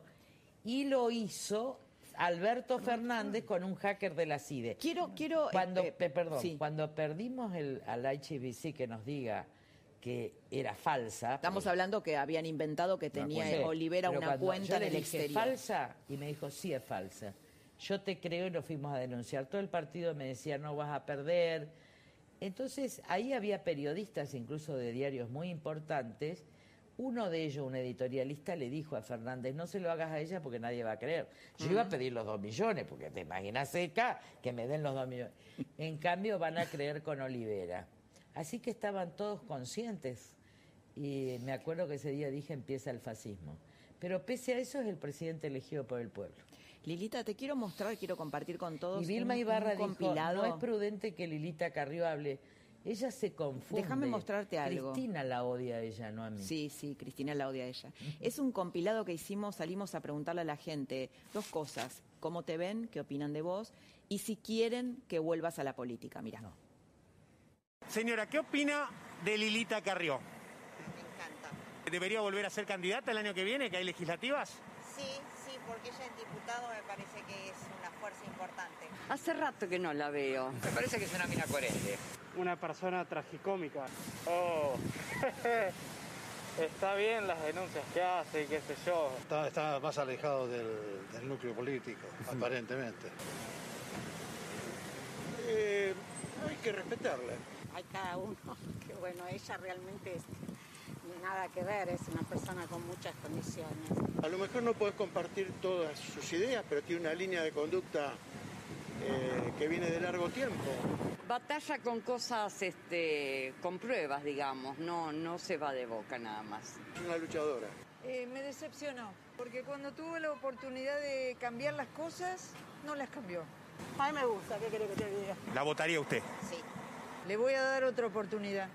y lo hizo Alberto Fernández con un hacker de la CIDE. Quiero, quiero. Cuando, eh, pe- perdón, sí. cuando perdimos el, al HBC que nos diga que era falsa. Estamos hablando que habían inventado que tenía Olivera una cuenta yo en le el dije, exterior. falsa? Y me dijo, sí es falsa. Yo te creo y lo fuimos a denunciar. Todo el partido me decía, no vas a perder. Entonces, ahí había periodistas, incluso de diarios muy importantes. Uno de ellos, un editorialista, le dijo a Fernández, no se lo hagas a ella porque nadie va a creer. Yo iba a pedir los dos millones, porque te imaginas acá que me den los dos millones. En cambio, van a creer con Olivera. Así que estaban todos conscientes. Y me acuerdo que ese día dije, empieza el fascismo. Pero pese a eso es el presidente elegido por el pueblo. Lilita, te quiero mostrar, quiero compartir con todos. Y Vilma un- Ibarra un dijo, compilado. no es prudente que Lilita Carrió hable. Ella se confunde. Déjame mostrarte algo. Cristina la odia a ella, no a mí. Sí, sí, Cristina la odia a ella. Es un compilado que hicimos, salimos a preguntarle a la gente dos cosas. ¿Cómo te ven? ¿Qué opinan de vos? Y si quieren que vuelvas a la política. Mira. Señora, ¿qué opina de Lilita Carrió? Me encanta. ¿Debería volver a ser candidata el año que viene, que hay legislativas? Sí, porque ella en diputado me parece que es una fuerza importante. Hace rato que no la veo. Me parece que es una mina coherente. Una persona tragicómica. Oh, está bien las denuncias que hace y qué sé yo. Está, está más alejado del, del núcleo político, aparentemente. Eh, hay que respetarla. Hay cada uno, que bueno, ella realmente es nada que ver, es una persona con muchas condiciones. A lo mejor no podés compartir todas sus ideas, pero tiene una línea de conducta eh, que viene de largo tiempo. Batalla con cosas, este, con pruebas, digamos, no, no se va de boca nada más. Es una luchadora. Eh, me decepcionó, porque cuando tuvo la oportunidad de cambiar las cosas, no las cambió. A mí me gusta, ¿qué querés que te diga? ¿La votaría usted? Sí. Le voy a dar otra oportunidad.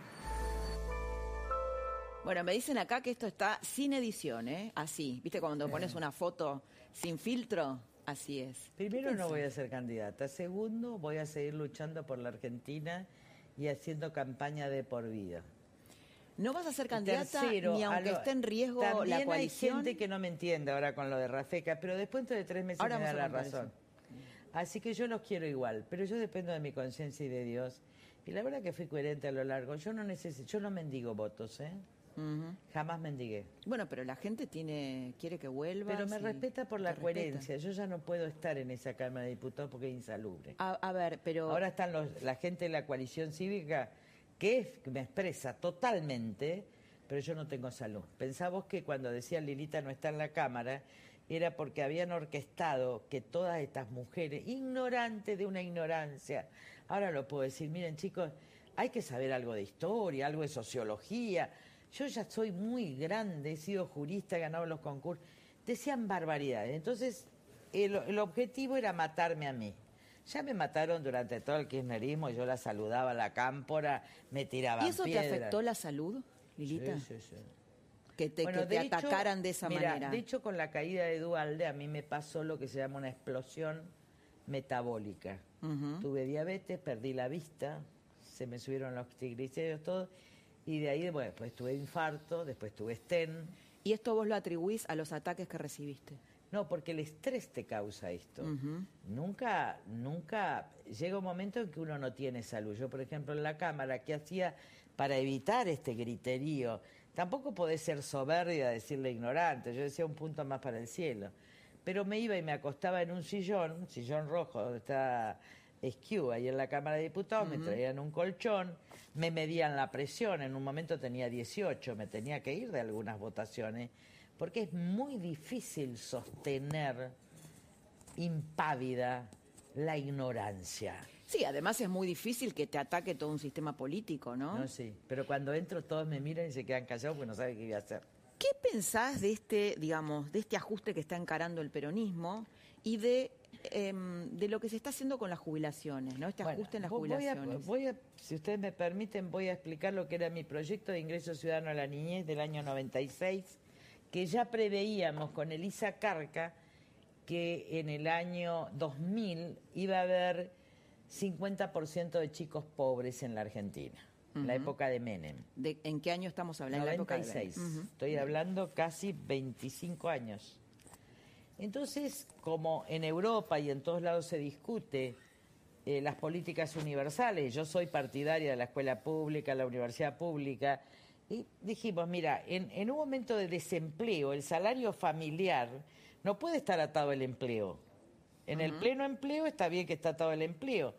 Bueno, me dicen acá que esto está sin edición, ¿eh? Así. ¿Viste cuando pones una foto sin filtro? Así es. Primero ¿Qué no voy a ser candidata. Segundo, voy a seguir luchando por la Argentina y haciendo campaña de por vida. No vas a ser candidata tercero, ni aunque lo- esté en riesgo la coalición. hay gente que no me entiende ahora con lo de Rafeca, pero después de tres meses Ahora me da la razón. Así que yo los quiero igual, pero yo dependo de mi conciencia y de Dios. Y la verdad que fui coherente a lo largo. Yo no necesito, yo no mendigo votos, ¿eh? Jamás mendigué. Bueno, pero la gente tiene quiere que vuelva. Pero me respeta por la coherencia. Yo ya no puedo estar en esa Cámara de Diputados porque es insalubre. A, a ver, pero Ahora están los- la gente de la coalición cívica que me expresa totalmente, pero yo no tengo salud. Pensamos que cuando decía Lilita no está en la Cámara, era porque habían orquestado que todas estas mujeres, ignorantes de una ignorancia, ahora lo puedo decir, miren chicos, hay que saber algo de historia, algo de sociología. Yo ya soy muy grande, he sido jurista, he ganado los concursos. Decían barbaridades. Entonces, el, el objetivo era matarme a mí. Ya me mataron durante todo el kirchnerismo, yo la saludaba a la cámpora, me tiraban ¿Y eso te afectó la salud, Lilita? Sí, sí, sí. Que te, Bueno, que te de hecho, atacaran de esa mira, manera. De hecho, con la caída de Dualde a mí me pasó lo que se llama una explosión metabólica. Tuve diabetes, perdí la vista, se me subieron los triglicéridos, todo, y de ahí, bueno, después tuve infarto, después tuve stent. ¿Y esto vos lo atribuís a los ataques que recibiste? No, porque el estrés te causa esto. Nunca, nunca llega un momento en que uno no tiene salud. Yo, por ejemplo, en la cámara, ¿qué hacía para evitar este griterío? Tampoco podés ser soberbia, decirle ignorante. Yo decía un punto más para el cielo. Pero me iba y me acostaba en un sillón, un sillón rojo, donde está Esquiu, ahí en la Cámara de Diputados, me traían un colchón, me medían la presión, en un momento tenía 18, me tenía que ir de algunas votaciones, porque es muy difícil sostener impávida la ignorancia. Sí, además es muy difícil que te ataque todo un sistema político, ¿no? No, sí, pero cuando entro todos me miran y se quedan callados porque no saben qué voy a hacer. ¿Qué pensás de este, digamos, de este ajuste que está encarando el peronismo y de, em, de lo que se está haciendo con las jubilaciones, ¿no? Este Bueno, ajuste en las vo- voy a- jubilaciones. Voy a, si ustedes me permiten, voy a explicar lo que era mi proyecto de ingreso ciudadano a la niñez del año 96, que ya preveíamos con Elisa Carca que en el año 2000 iba a haber 50% de chicos pobres en la Argentina, en la época de Menem. ¿De, ¿En qué año estamos hablando? La época de- 96. Ujú. Estoy hablando casi 25 años. Entonces, como en Europa y en todos lados se discute eh, las políticas universales, yo soy partidaria de la escuela pública, la universidad pública, y dijimos, mira, en, en un momento de desempleo, el salario familiar no puede estar atado al empleo. En el pleno empleo está bien que está atado al empleo,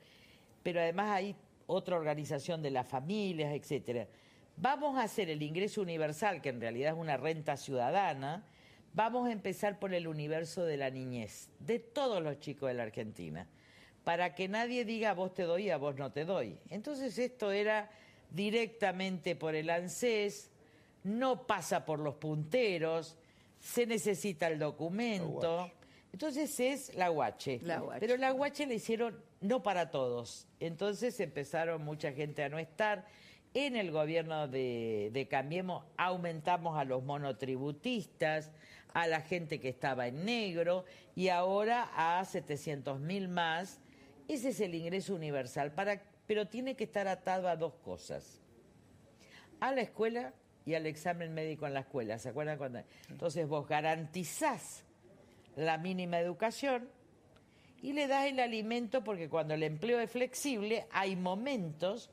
pero además hay otra organización de las familias, etcétera. Vamos a hacer el ingreso universal, que en realidad es una renta ciudadana. Vamos a empezar por el universo de la niñez, de todos los chicos de la Argentina, para que nadie diga a vos te doy y a vos no te doy. Entonces esto era directamente por el ANSES, no pasa por los punteros, se necesita el documento. Entonces es la guache. La guache. Pero la guache la hicieron no para todos. Entonces empezaron mucha gente a no estar. En el gobierno de, de Cambiemos aumentamos a los monotributistas, a la gente que estaba en negro y ahora a 700 mil más. Ese es el ingreso universal, para, pero tiene que estar atado a dos cosas a la escuela y al examen médico en la escuela. ¿Se acuerdan cuando? Entonces vos garantizás la mínima educación y le das el alimento porque cuando el empleo es flexible hay momentos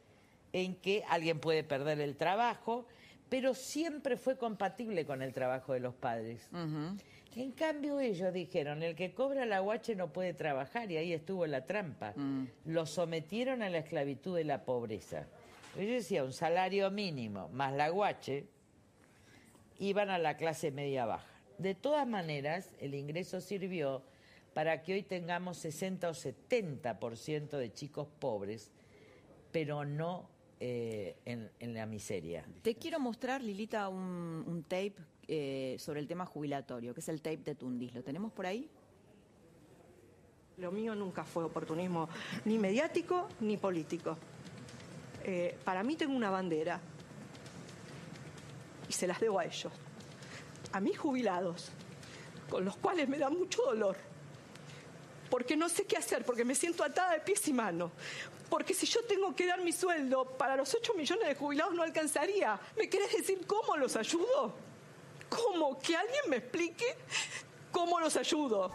en que alguien puede perder el trabajo, pero siempre fue compatible con el trabajo de los padres. En cambio ellos dijeron, el que cobra la guache no puede trabajar y ahí estuvo la trampa. Lo sometieron a la esclavitud de la pobreza. Yo decía, un salario mínimo más la guache, iban a la clase media baja. De todas maneras, el ingreso sirvió para que hoy tengamos 60 o 70% de chicos pobres, pero no eh, en, en la miseria. Te quiero mostrar, Lilita, un, un tape eh, sobre el tema jubilatorio, que es el tape de Tundis. ¿Lo tenemos por ahí? Lo mío nunca fue oportunismo ni mediático ni político. Eh, para mí tengo una bandera y se las debo a ellos, a mis jubilados, con los cuales me da mucho dolor, porque no sé qué hacer, porque me siento atada de pies y manos. Porque si yo tengo que dar mi sueldo para los 8 millones de jubilados no alcanzaría. ¿Me querés decir cómo los ayudo? ¿Cómo? Que alguien me explique cómo los ayudo.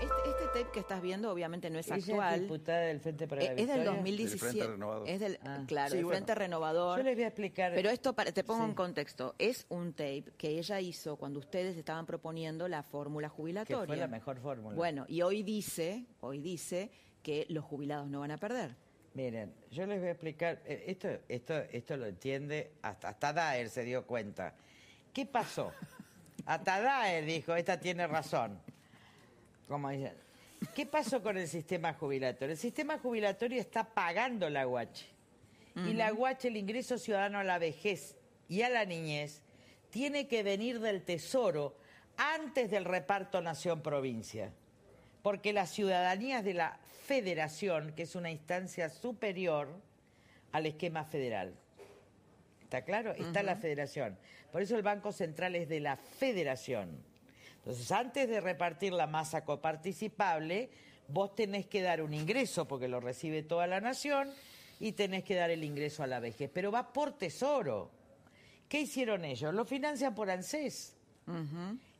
Este, este tape que estás viendo obviamente no es Ella es actual. diputada del Frente para la Eh, es del Victoria. 2017. Es del, Ah. claro, Sí, el bueno. Frente Renovador. Yo les voy a explicar. Pero esto, para- te pongo Sí. en contexto, es un tape que ella hizo cuando ustedes estaban proponiendo la fórmula jubilatoria. Que fue la mejor fórmula. Bueno, y hoy dice, hoy dice que los jubilados no van a perder. Miren, yo les voy a explicar, eh, esto, esto, esto lo entiende, hasta, hasta Daer se dio cuenta. ¿Qué pasó? Hasta Daer dijo, esta tiene razón. Como dicen. ¿Qué pasó con el sistema jubilatorio? El sistema jubilatorio está pagando la guache. Y la guache, el ingreso ciudadano a la vejez y a la niñez, tiene que venir del tesoro antes del reparto nación-provincia. Porque las ciudadanías de la federación, que es una instancia superior al esquema federal. ¿Está claro? Está la federación. Por eso el Banco Central es de la federación. Entonces, antes de repartir la masa coparticipable, vos tenés que dar un ingreso, porque lo recibe toda la nación, y tenés que dar el ingreso a la vejez. Pero va por tesoro. ¿Qué hicieron ellos? Lo financian por ANSES.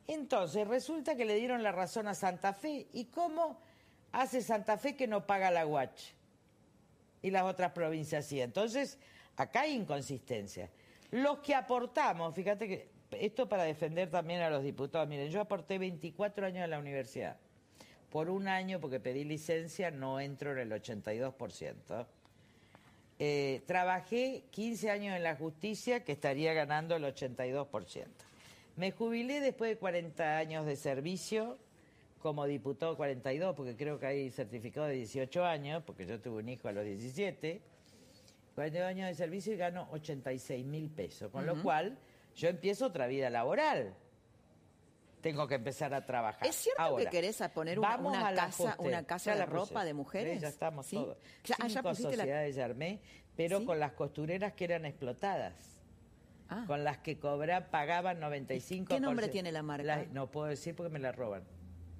Entonces, resulta que le dieron la razón a Santa Fe. ¿Y cómo hace Santa Fe que no paga la UACH? Y las otras provincias sí. Entonces, acá hay inconsistencia. Los que aportamos, fíjate que esto para defender también a los diputados. Miren, yo aporté 24 años a la universidad. Por un año, porque pedí licencia, no entro en el 82%. Eh, trabajé 15 años en la justicia, que estaría ganando el 82%. Me jubilé después de 40 años de servicio como diputado 42, porque creo que hay certificado de 18 años, porque yo tuve un hijo a los 17. 42 años de servicio y gano 86 mil pesos, con lo cual yo empiezo otra vida laboral. Tengo que empezar a trabajar. ¿Es cierto Ahora, que querés a poner una, vamos una al casa, una casa Ya de la puse. ropa de mujeres? Sí, ya estamos ¿Sí? todos. Ya- ah, ya Cinco pusiste la- sociedades ya armé, pero ¿Sí? con las costureras que eran explotadas. Ah. Con las que cobra, pagaban 95 ¿Qué nombre tiene la marca? no puedo decir porque me la roban.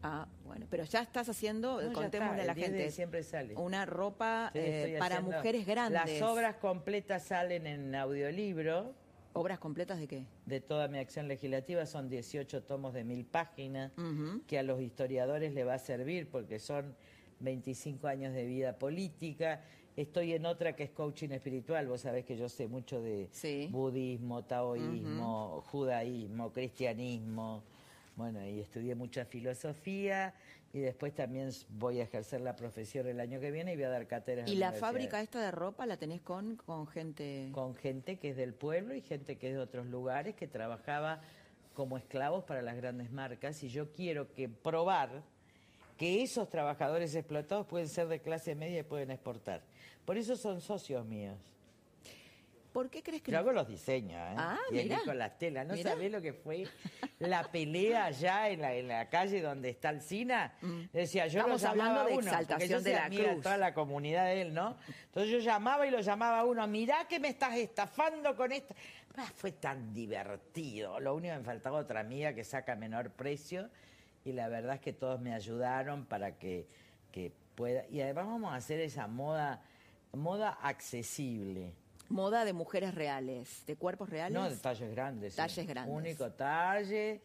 Ah, bueno, pero ya estás haciendo, No, contémosle a la el 10 de gente, diciembre sale. una ropa Sí, eh, para mujeres grandes. Las obras completas salen en audiolibro. ¿Obras completas de qué? De toda mi acción legislativa son 18 tomos de mil páginas que a los historiadores le va a servir porque son 25 años de vida política. Estoy en otra que es coaching espiritual. Vos sabés que yo sé mucho de budismo, taoísmo, judaísmo, cristianismo. Bueno, y estudié mucha filosofía y después también voy a ejercer la profesión el año que viene y voy a dar cátedras. ¿Y la fábrica esta de ropa la tenés con, con gente? Con gente que es del pueblo y gente que es de otros lugares, que trabajaba como esclavos para las grandes marcas. Y yo quiero que probar que esos trabajadores explotados pueden ser de clase media y pueden exportar. Por eso son socios míos. ¿Por qué crees que Yo hago los diseños, ¿eh? Ah, y mirá. elijo las telas. ¿No Mirá. sabés lo que fue la pelea allá en la, en la calle donde está el SINA? Decía, yo Mm. Estamos lo llamaba hablando de uno, exaltación yo de la amiga cruz. toda la comunidad de él, ¿no? Entonces yo llamaba y lo llamaba a uno, mirá que me estás estafando con esto. Ah, fue tan divertido. Lo único que me faltaba otra amiga que saca menor precio y la verdad es que todos me ayudaron para que, que pueda... Y además vamos a hacer esa moda, moda accesible. Moda de mujeres reales, de cuerpos reales. No, de talles grandes. sí. Talles grandes. Único talle,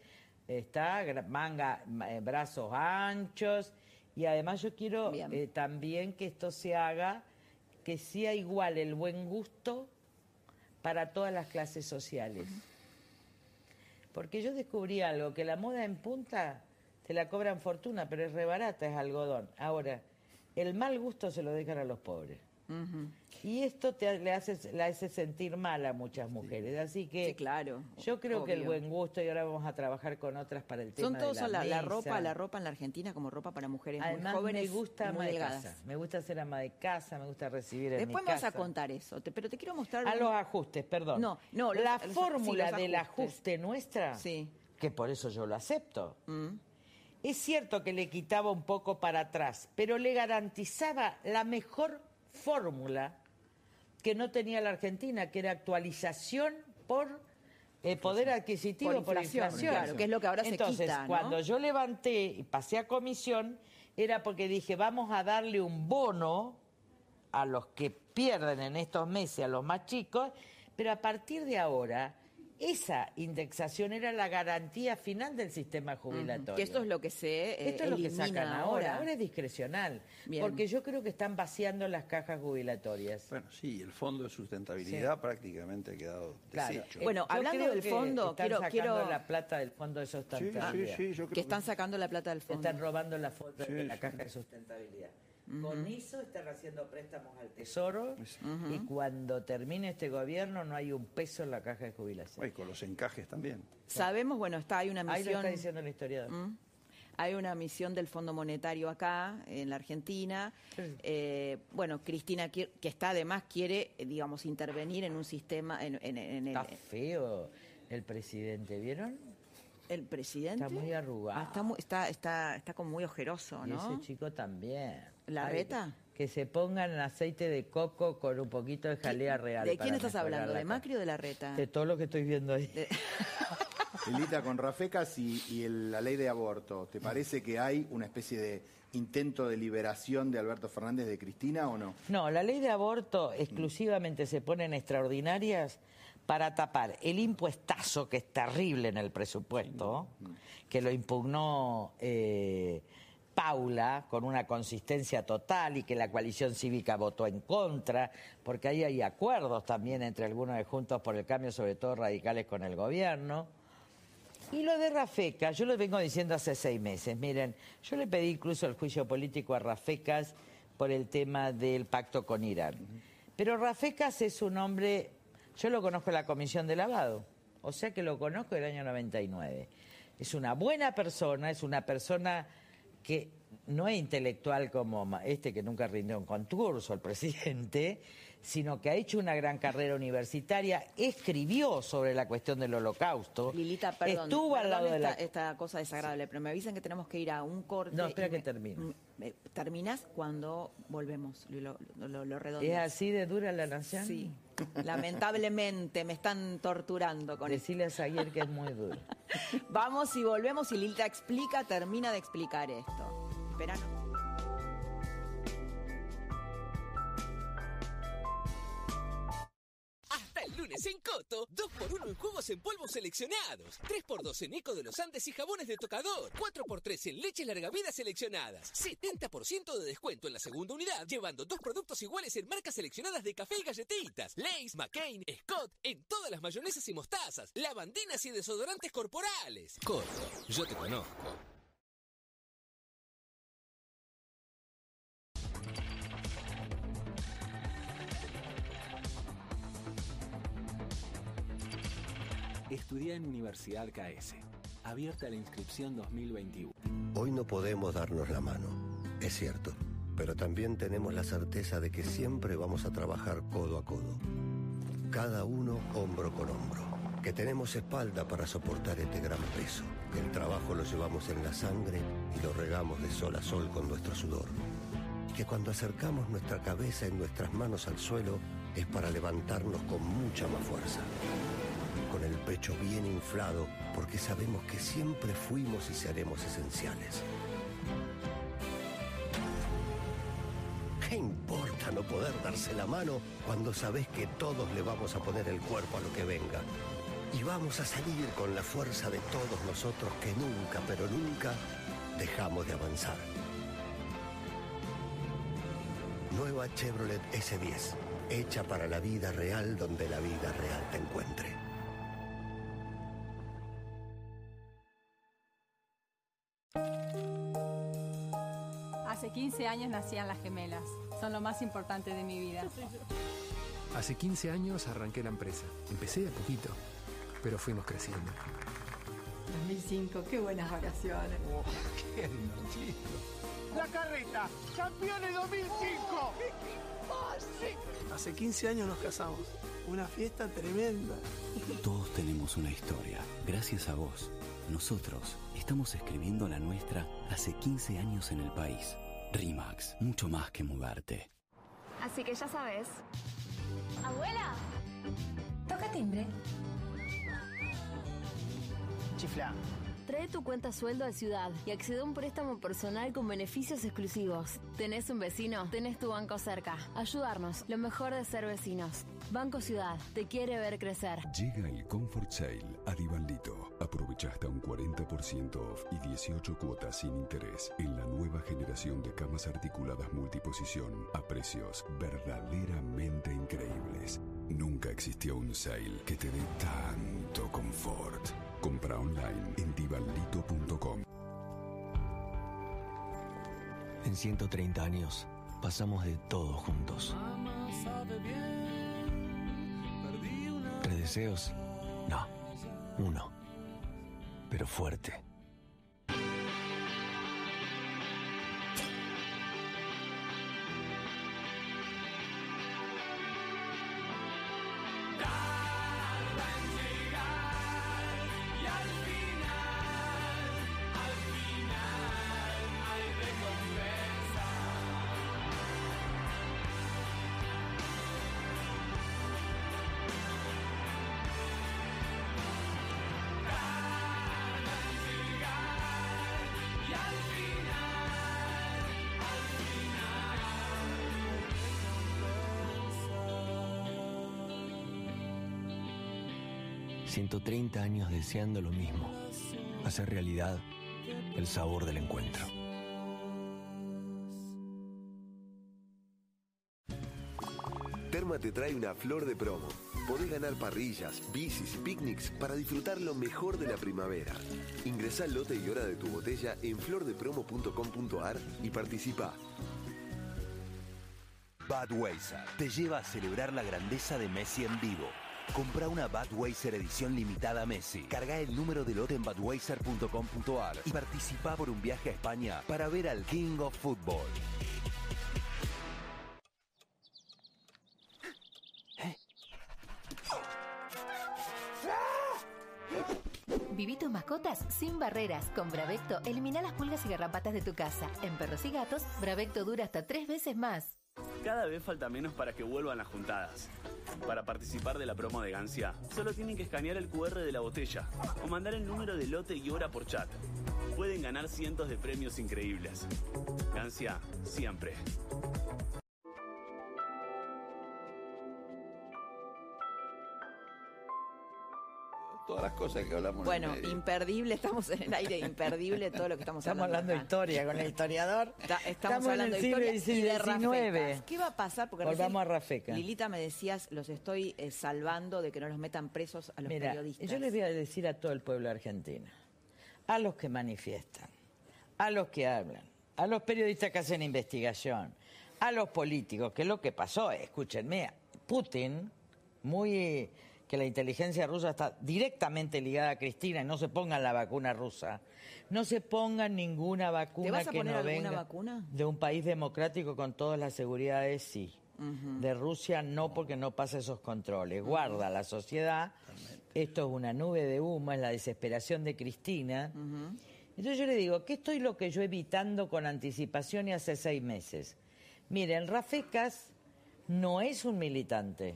está manga, ma- eh, brazos anchos. Y además yo quiero eh, también que esto se haga, que sea igual el buen gusto para todas las clases sociales. Porque yo descubrí algo, que la moda en punta te la cobran fortuna, pero es re barata, es algodón. Ahora, el mal gusto se lo dejan a los pobres. Y esto te, le hace, le hace sentir mal a muchas mujeres. Así que claro, yo creo que el buen gusto, y ahora vamos a trabajar con otras para el tema Son todos de la, la, la ropa, la ropa en la Argentina como ropa para mujeres Además, muy jóvenes me gusta ama de casa. Me gusta ser ama de casa, me gusta recibir en Después mi me vas a contar eso, te- pero te quiero mostrar A un- los ajustes, perdón. No, no, la los- fórmula sí, los del ajuste nuestra, que por eso yo lo acepto. Mm. Es cierto que le quitaba un poco para atrás, pero le garantizaba la mejor fórmula que no tenía la Argentina, que era actualización por eh, poder adquisitivo, Por por inflación, claro, que es lo que ahora se Entonces, quita, ¿no? cuando yo levanté y pasé a comisión, era porque dije, vamos a darle un bono a los que pierden en estos meses, a los más chicos, pero a partir de ahora, esa indexación era la garantía final del sistema jubilatorio. Que esto es lo que se eh, Esto es lo que sacan ahora. ahora. Ahora es discrecional. Bien. Porque yo creo que están vaciando las cajas jubilatorias. Bueno, sí, el fondo de sustentabilidad Sí. prácticamente ha quedado Claro. deshecho. Bueno, Yo hablando creo del que fondo, están quiero- sacando quiero- la plata del fondo de sustentabilidad. que están sacando la plata del fondo. Están robando la, foto de Sí, la sí. caja de sustentabilidad. Con eso están haciendo préstamos al Tesoro y cuando termine este gobierno no hay un peso en la caja de jubilación. Y con los encajes también. Sabemos, bueno, está hay una Ahí lo misión. está diciendo el historiador. Mm. Hay una misión del Fondo Monetario acá, en la Argentina. Eh, bueno, Cristina, que está además, quiere, eh, digamos, intervenir en un sistema, en, en- en el... Está feo el presidente, ¿vieron? El presidente. Está muy arrugado. Ah, está, muy- está, está, está como muy ojeroso, Y ¿no? ese chico también. ¿La reta? Que se pongan aceite de coco con un poquito de jalea real. ¿De quién estás hablando? la ¿De. Macri o de la reta? De todo lo que estoy viendo ahí. Lilita, con Rafecas y, y el- la ley de aborto, ¿te parece que hay una especie de intento de liberación de Alberto Fernández de Cristina o no? No, la ley de aborto exclusivamente se pone en extraordinarias para tapar el impuestazo que es terrible en el presupuesto, que lo impugnó eh, Paula con una consistencia total y que la coalición cívica votó en contra, porque ahí hay acuerdos también entre algunos de Juntos por el Cambio, sobre todo radicales con el gobierno. Y lo de Rafecas, yo lo vengo diciendo hace seis meses. Miren, yo le pedí incluso el juicio político a Rafecas por el tema del pacto con Irán. Pero Rafecas es un hombre, yo lo conozco en la comisión de lavado, o sea que lo conozco del año 99. Es una buena persona, es una persona que no es intelectual como este que nunca rindió un concurso, el presidente, sino que ha hecho una gran carrera universitaria, escribió sobre la cuestión del holocausto, Lilita, perdón. estuvo al lado de la... esta, esta cosa desagradable, pero me avisan que tenemos que ir a un corte. No, espera que me- termine. m- me- Terminás cuando volvemos, lo, lo, lo, lo ¿Es así de dura la nación? Sí. Lamentablemente me están torturando con esto. Decirle a Zaguer que es muy duro. Vamos y volvemos y Lilita explica, termina de explicar esto. Espera, Coto, 2x1 en juegos en polvo seleccionados, 3x2 en Eco de los Andes y jabones de tocador, 4x3 en leches larga vida seleccionadas, 70% de descuento en la segunda unidad, llevando dos productos iguales en marcas seleccionadas de café y galletitas, Lay's, McCain, Scott, en todas las mayonesas y mostazas, lavandinas y desodorantes corporales. Coto, yo te conozco. Estudia en Universidad KS. Abierta la inscripción 2021. Hoy no podemos darnos la mano, es cierto, pero también tenemos la certeza de que siempre vamos a trabajar codo a codo, cada uno hombro con hombro, que tenemos espalda para soportar este gran peso, que el trabajo lo llevamos en la sangre y lo regamos de sol a sol con nuestro sudor, y que cuando acercamos nuestra cabeza en nuestras manos al suelo es para levantarnos con mucha más fuerza pecho bien inflado, porque sabemos que siempre fuimos y seremos esenciales. ¿Qué importa no poder darse la mano cuando sabes que todos le vamos a poner el cuerpo a lo que venga? Y vamos a salir con la fuerza de todos nosotros que nunca, pero nunca dejamos de avanzar. Nueva Chevrolet S10, hecha para la vida real donde la vida real te encuentre. 15 años nacían las gemelas. Son lo más importante de mi vida. Hace 15 años arranqué la empresa. Empecé de a poquito, pero fuimos creciendo. 2005, qué buenas vacaciones. ¡Qué divertido! La carreta, campeones 2005. Hace 15 años nos casamos. Una fiesta tremenda. Todos tenemos una historia. Gracias a vos, nosotros estamos escribiendo la nuestra hace 15 años en el país. RIMAX, mucho más que mudarte. Así que ya sabes. Abuela, toca timbre. Chifla. Trae tu cuenta sueldo a Ciudad y accede a un préstamo personal con beneficios exclusivos. ¿Tenés un vecino? Tenés tu banco cerca. Ayudarnos, lo mejor de ser vecinos. Banco Ciudad, te quiere ver crecer. Llega el Comfort Sale a Divaldito. Aprovecha hasta un 40% off y 18 cuotas sin interés en la nueva generación de camas articuladas multiposición a precios verdaderamente increíbles. Nunca existió un sale que te dé tanto confort. Compra online en divaldito.com. En 130 años pasamos de todo juntos. ¿Tres deseos? No, uno. Pero fuerte. 130 años deseando lo mismo. Hacer realidad el sabor del encuentro. Terma te trae una flor de promo. Podés ganar parrillas, bicis y picnics para disfrutar lo mejor de la primavera. Ingresá al lote y hora de tu botella en flordepromo.com.ar y participa. Budweiser te lleva a celebrar la grandeza de Messi en vivo. Compra una Budweiser edición limitada Messi. Carga el número de lote en budweiser.com.ar y participa por un viaje a España para ver al King of Football. Viví tus mascotas sin barreras. Con Bravecto elimina las pulgas y garrapatas de tu casa. En perros y gatos, Bravecto dura hasta tres veces más. Cada vez falta menos para que vuelvan las juntadas. Para participar de la promo de Gancia, solo tienen que escanear el QR de la botella o mandar el número de lote y hora por chat. Pueden ganar cientos de premios increíbles. Gancia, siempre. Todas las cosas que hablamos. en el Bueno, imperdible, estamos en el aire, imperdible todo lo que estamos, Estamos hablando de acá. historia con el historiador. Ta- Estamos, Estamos en hablando de historia y de. Rafecas. ¿Qué va a pasar? Porque Volvamos recién, a Rafeca. Lilita me decías, los estoy eh, salvando de que no los metan presos a los Mira, periodistas. yo les voy a decir a todo el pueblo argentino, a los que manifiestan, a los que hablan, a los periodistas que hacen investigación, a los políticos, que lo que pasó, escúchenme, Putin, muy que la inteligencia rusa está directamente ligada a Cristina y no se pongan la vacuna rusa, no se pongan ninguna vacuna ¿Te vas a que poner no venga vacuna? de un país democrático con todas las seguridades, sí. De Rusia no porque no pasa esos controles. Guarda la sociedad. Esto es una nube de humo, es la desesperación de Cristina. Entonces yo le digo, ¿qué estoy lo que yo evitando con anticipación y hace seis meses? Miren, Rafecas no es un militante.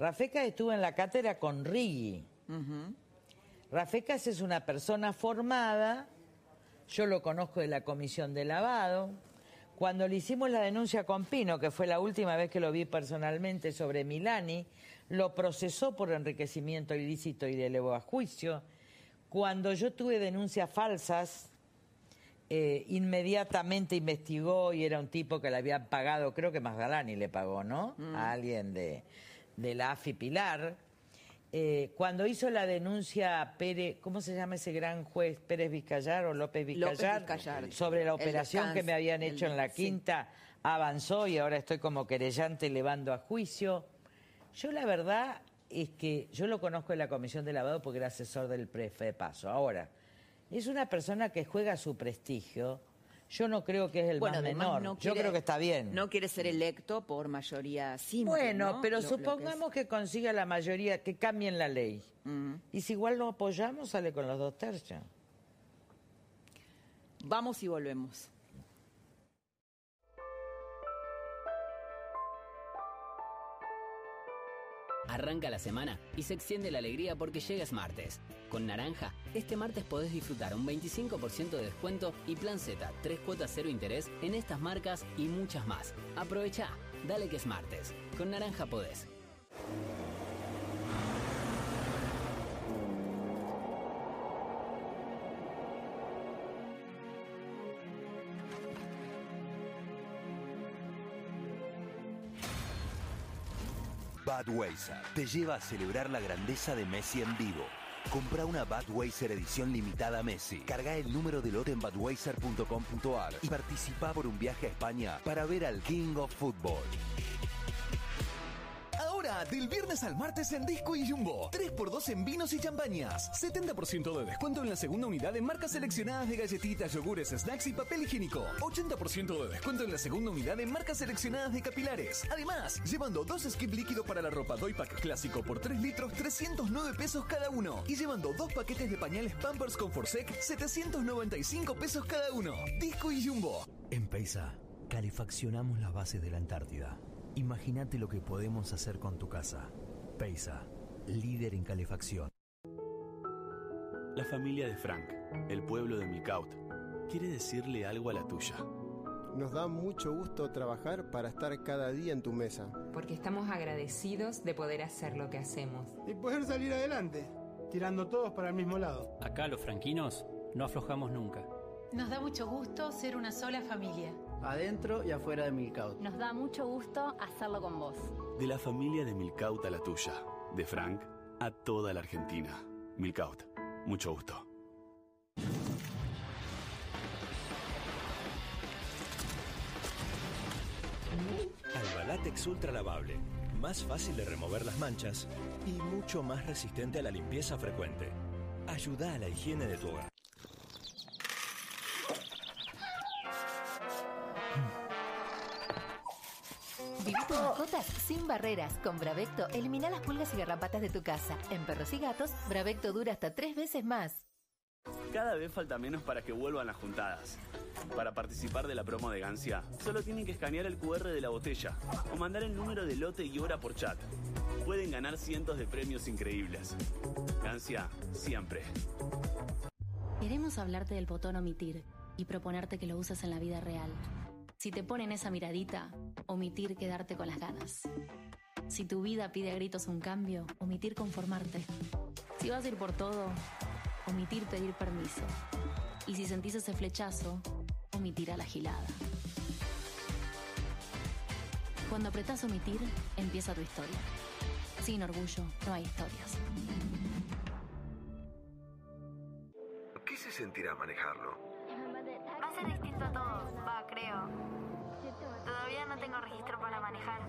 Rafecas estuvo en la cátedra con Riggi. Rafecas es una persona formada, yo lo conozco de la comisión de lavado. Cuando le hicimos la denuncia con Pino, que fue la última vez que lo vi personalmente sobre Milani, lo procesó por enriquecimiento ilícito y de elevó a juicio. Cuando yo tuve denuncias falsas, eh, inmediatamente investigó y era un tipo que le habían pagado, creo que Magdalani le pagó, ¿no? A alguien de, de la AFI Pilar. Eh, cuando hizo la denuncia Pérez, ¿cómo se llama ese gran juez? Pérez Vizcayar o López López Vizcayar, Vizcayar. sobre la operación que me habían hecho en la sí. quinta, avanzó y ahora estoy como querellante elevando a juicio. Yo la verdad es que yo lo conozco en la comisión de lavado porque era asesor del prefe de paso. Ahora, es una persona que juega su prestigio. Yo no creo que es el Bueno, más menor. no Yo creo que está bien. No quiere ser electo por mayoría simple. Bueno, ¿no? pero Lo- lo que es. supongamos que, consiga la mayoría, que cambien la ley. Y si igual lo apoyamos, sale con los dos tercios. Vamos y volvemos. Arranca la semana y se extiende la alegría porque llega martes. Con Naranja, este martes podés disfrutar un 25% de descuento y plan Z, 3 cuotas cero interés en estas marcas y muchas más. Aprovecha, dale que es martes. Con Naranja podés. Budweiser te lleva a celebrar la grandeza de Messi en vivo. Compra una Budweiser edición limitada Messi. Carga el número de lote en budweiser.com.ar y participa por un viaje a España para ver al King of Football. Del viernes al martes en Disco y Jumbo. 3x2 en vinos y champañas. 70% de descuento en la segunda unidad en marcas seleccionadas de galletitas, yogures, snacks y papel higiénico. 80% de descuento en la segunda unidad en marcas seleccionadas de capilares. Además, llevando dos skip líquido para la ropa Doypack clásico por 3 litros, 309 pesos cada uno. Y llevando dos paquetes de pañales Pampers con Forsec, 795 pesos cada uno. Disco y Jumbo. En Peisa, calefaccionamos las bases de la Antártida. Imagínate lo que podemos hacer con tu casa. Peisa, líder en calefacción. La familia de Frank, el pueblo de Milcaut, quiere decirle algo a la tuya. Nos da mucho gusto trabajar para estar cada día en tu mesa. Porque estamos agradecidos de poder hacer lo que hacemos. Y poder salir adelante, tirando todos para el mismo lado. Acá los franquinos no aflojamos nunca. Nos da mucho gusto ser una sola familia. Adentro y afuera de Milcaut. Nos da mucho gusto hacerlo con vos. De la familia de Milcaut a la tuya. De Frank a toda la Argentina. Milcaut. Mucho gusto. Alba Látex Ultra Lavable. Más fácil de remover las manchas y mucho más resistente a la limpieza frecuente. Ayuda a la higiene de tu hogar. Viví tus mascotas sin barreras. Con Bravecto elimina las pulgas y garrapatas de tu casa. En perros y gatos, Bravecto dura hasta tres veces más. Cada vez falta menos para que vuelvan las juntadas. Para participar de la promo de Gancia, solo tienen que escanear el QR de la botella o mandar el número de lote y hora por chat. Pueden ganar cientos de premios increíbles. Gancia, siempre. Queremos hablarte del botón omitir y proponerte que lo uses en la vida real. Si te ponen esa miradita, omitir quedarte con las ganas. Si tu vida pide a gritos un cambio, omitir conformarte. Si vas a ir por todo, omitir pedir permiso. Y si sentís ese flechazo, omitir a la gilada. Cuando apretás omitir, empieza tu historia. Sin orgullo, no hay historias. ¿Qué se sentirá manejarlo? Ser distinto a todo, va, creo. Todavía no tengo registro para manejar.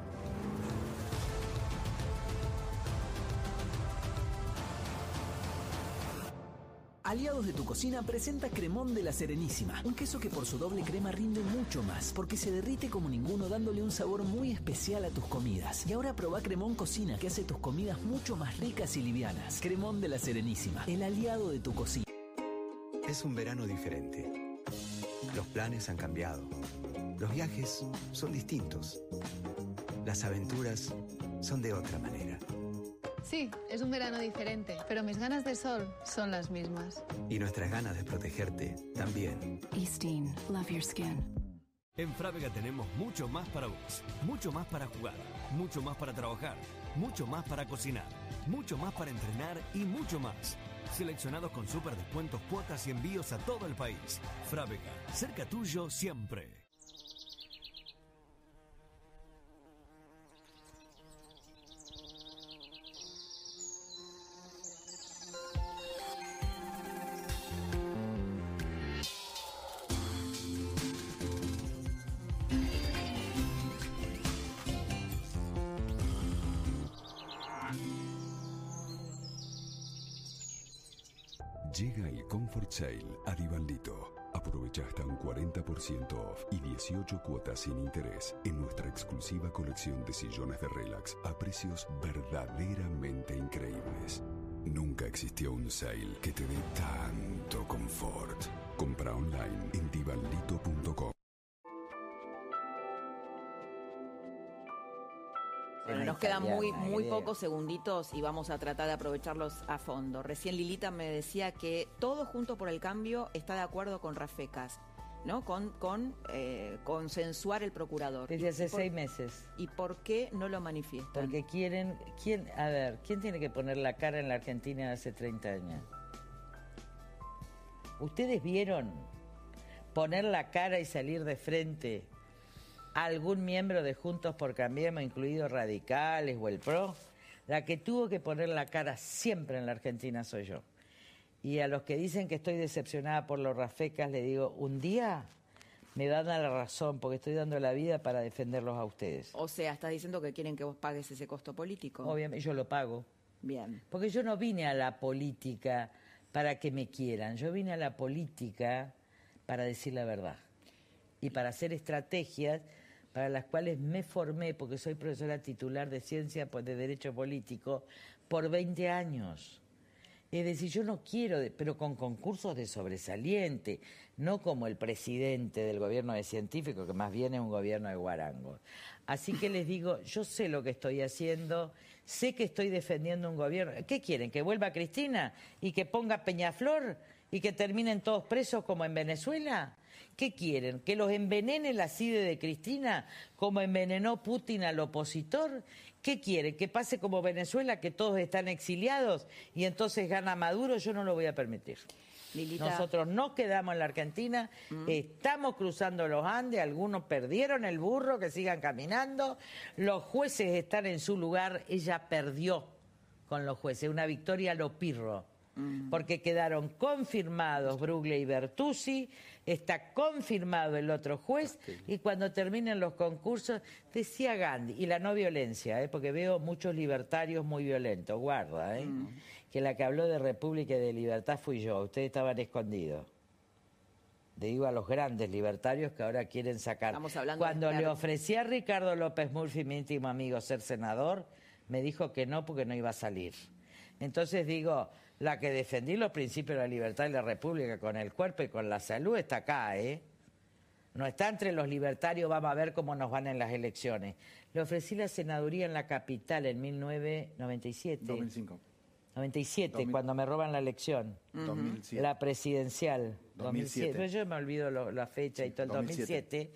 Aliados de tu cocina presenta Cremón de la Serenísima, un queso que por su doble crema rinde mucho más, porque se derrite como ninguno dándole un sabor muy especial a tus comidas. Y ahora probá Cremón Cocina, que hace tus comidas mucho más ricas y livianas. Cremón de la Serenísima, el aliado de tu cocina. Es un verano diferente. Los planes han cambiado. Los viajes son distintos. Las aventuras son de otra manera. Sí, es un verano diferente, pero mis ganas de sol son las mismas. Y nuestras ganas de protegerte también. Eastin, love your skin. En Frávega tenemos mucho más para vos, mucho más para jugar, mucho más para trabajar, mucho más para cocinar, mucho más para entrenar y mucho más. Seleccionados con super descuentos, cuotas y envíos a todo el país. Frávega, cerca tuyo siempre. Llega el Comfort Sale a Divanlito. Aprovecha hasta un 40% off y 18 cuotas sin interés en nuestra exclusiva colección de sillones de relax a precios verdaderamente increíbles. Nunca existió un sale que te dé tanto confort. Compra online en divanlito.com. nos quedan muy, muy pocos segunditos y vamos a tratar de aprovecharlos a fondo. Recién Lilita me decía que todo junto por el cambio está de acuerdo con Rafecas. ¿no? Con, con eh, consensuar el procurador. Desde hace seis meses. ¿Y por qué no lo manifiestan? Porque quieren, ¿quién, a ver, ¿quién tiene que poner la cara en la Argentina hace 30 años? ¿Ustedes vieron poner la cara y salir de frente algún miembro de Juntos por Cambiemos, incluido Radicales o el PRO? La que tuvo que poner la cara siempre en la Argentina soy yo. Y a los que dicen que estoy decepcionada por los rafecas, le digo, un día me dan a la razón porque estoy dando la vida para defenderlos a ustedes. O sea, estás diciendo que quieren que vos pagues ese costo político. Obviamente, yo lo pago. Bien. Porque yo no vine a la política para que me quieran, yo vine a la política para decir la verdad y para hacer estrategias para las cuales me formé, porque soy profesora titular de ciencia pues, de Derecho Político, por 20 años. Es decir, yo no quiero, pero con concursos de sobresaliente, no como el presidente del gobierno de científicos, que más bien es un gobierno de guarangos. Así que les digo, yo sé lo que estoy haciendo, sé que estoy defendiendo un gobierno. ¿Qué quieren? ¿Que vuelva Cristina y que ponga Peñaflor y que terminen todos presos como en Venezuela? ¿Qué quieren? ¿Que los envenene la CIDE de Cristina como envenenó Putin al opositor? ¿Qué quiere? ¿Que pase como Venezuela, que todos están exiliados y entonces gana Maduro? Yo no lo voy a permitir. Nosotros no quedamos en la Argentina, mm. estamos cruzando los Andes, algunos perdieron el burro, que sigan caminando, los jueces están en su lugar, ella perdió con los jueces, una victoria a lo pirro. Mm. porque quedaron confirmados Brugle y Bertuzzi, está confirmado el otro juez y cuando terminen los concursos, decía Gandhi, y la no violencia, ¿eh? porque veo muchos libertarios muy violentos, guarda, ¿eh? Mm. que la que habló de República y de libertad fui yo, ustedes estaban escondidos. Le digo a los grandes libertarios que ahora quieren sacar. Cuando le ofrecí a Ricardo López Murphy, mi íntimo amigo, ser senador, me dijo que no porque no iba a salir. Entonces digo, la que defendí los principios de la libertad y la república con el cuerpo y con la salud está acá, ¿eh? No está entre los libertarios, vamos a ver cómo nos van en las elecciones. Le ofrecí la senaduría en la capital en 1997. 2005. 97, cuando me roban la elección. 2007. La presidencial. 2007. Pues yo me olvido la fecha y todo el 2007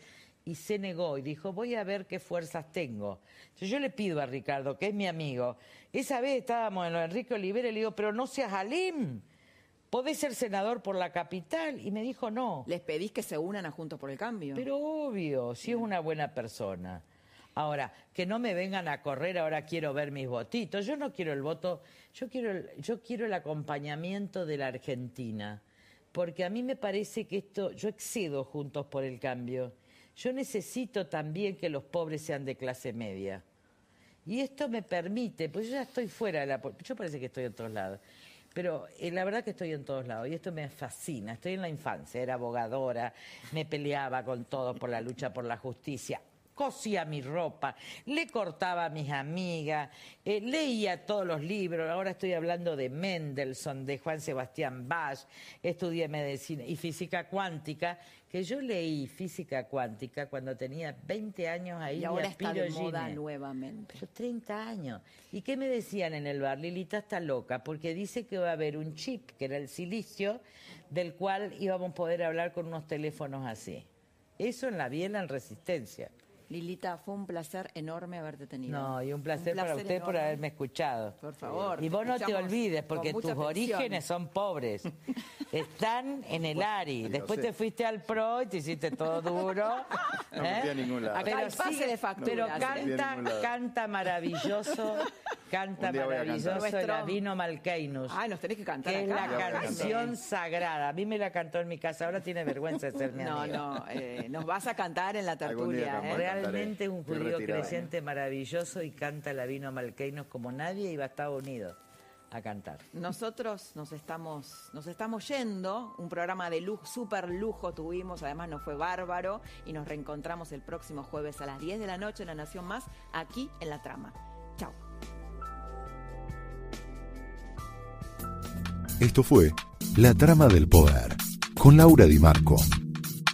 y se negó y dijo, voy a ver qué fuerzas tengo. Entonces yo le pido a Ricardo, que es mi amigo, esa vez estábamos en lo de Enrique Olivera y le digo, pero no seas Alim, podés ser senador por la capital. Y me dijo, no. Les pedís que se unan a Juntos por el Cambio. Pero obvio, si es una buena persona. Ahora, que no me vengan a correr, ahora quiero ver mis votitos. Yo no quiero el voto, yo quiero el, yo quiero el acompañamiento de la Argentina. Porque a mí me parece que esto, yo excedo Juntos por el Cambio yo necesito también que los pobres sean de clase media. Y esto me permite, pues yo ya estoy fuera de la... Yo parece que estoy en todos lados. Pero eh, la verdad que estoy en todos lados y esto me fascina. Estoy en la infancia, era abogadora, me peleaba con todos por la lucha por la justicia cosía mi ropa, le cortaba a mis amigas, eh, leía todos los libros, ahora estoy hablando de Mendelssohn, de Juan Sebastián Bach, estudié medicina y física cuántica, que yo leí física cuántica cuando tenía 20 años ahí. Y ahora está de moda nuevamente. Yo 30 años. ¿Y qué me decían en el bar? Lilita está loca porque dice que va a haber un chip, que era el silicio, del cual íbamos a poder hablar con unos teléfonos así. Eso en la biela en resistencia. Lilita, fue un placer enorme haberte tenido. No, y un placer, para usted por haberme escuchado. Por favor. Y vos no te olvides, porque tus orígenes son pobres. Están en el ARI. Después te fuiste al PRO y te hiciste todo duro. No ¿eh? a ningún lado. Pero, pase de pero canta, canta maravilloso, canta maravilloso el Avino Malkeinus. Ay, nos tenés que cantar que es la canción sagrada. A mí me la cantó en mi casa, ahora tiene vergüenza de ser mi No, no, eh, nos vas a cantar en la tertulia. ¿eh? Realmente un judío creciente maravilloso y canta la vino malqueinos como nadie y va a Estados Unidos a cantar. Nosotros nos estamos, nos estamos yendo, un programa de lujo, super lujo tuvimos, además nos fue bárbaro y nos reencontramos el próximo jueves a las 10 de la noche en La Nación Más, aquí en La Trama. Chao. Esto fue La Trama del Poder, con Laura Di Marco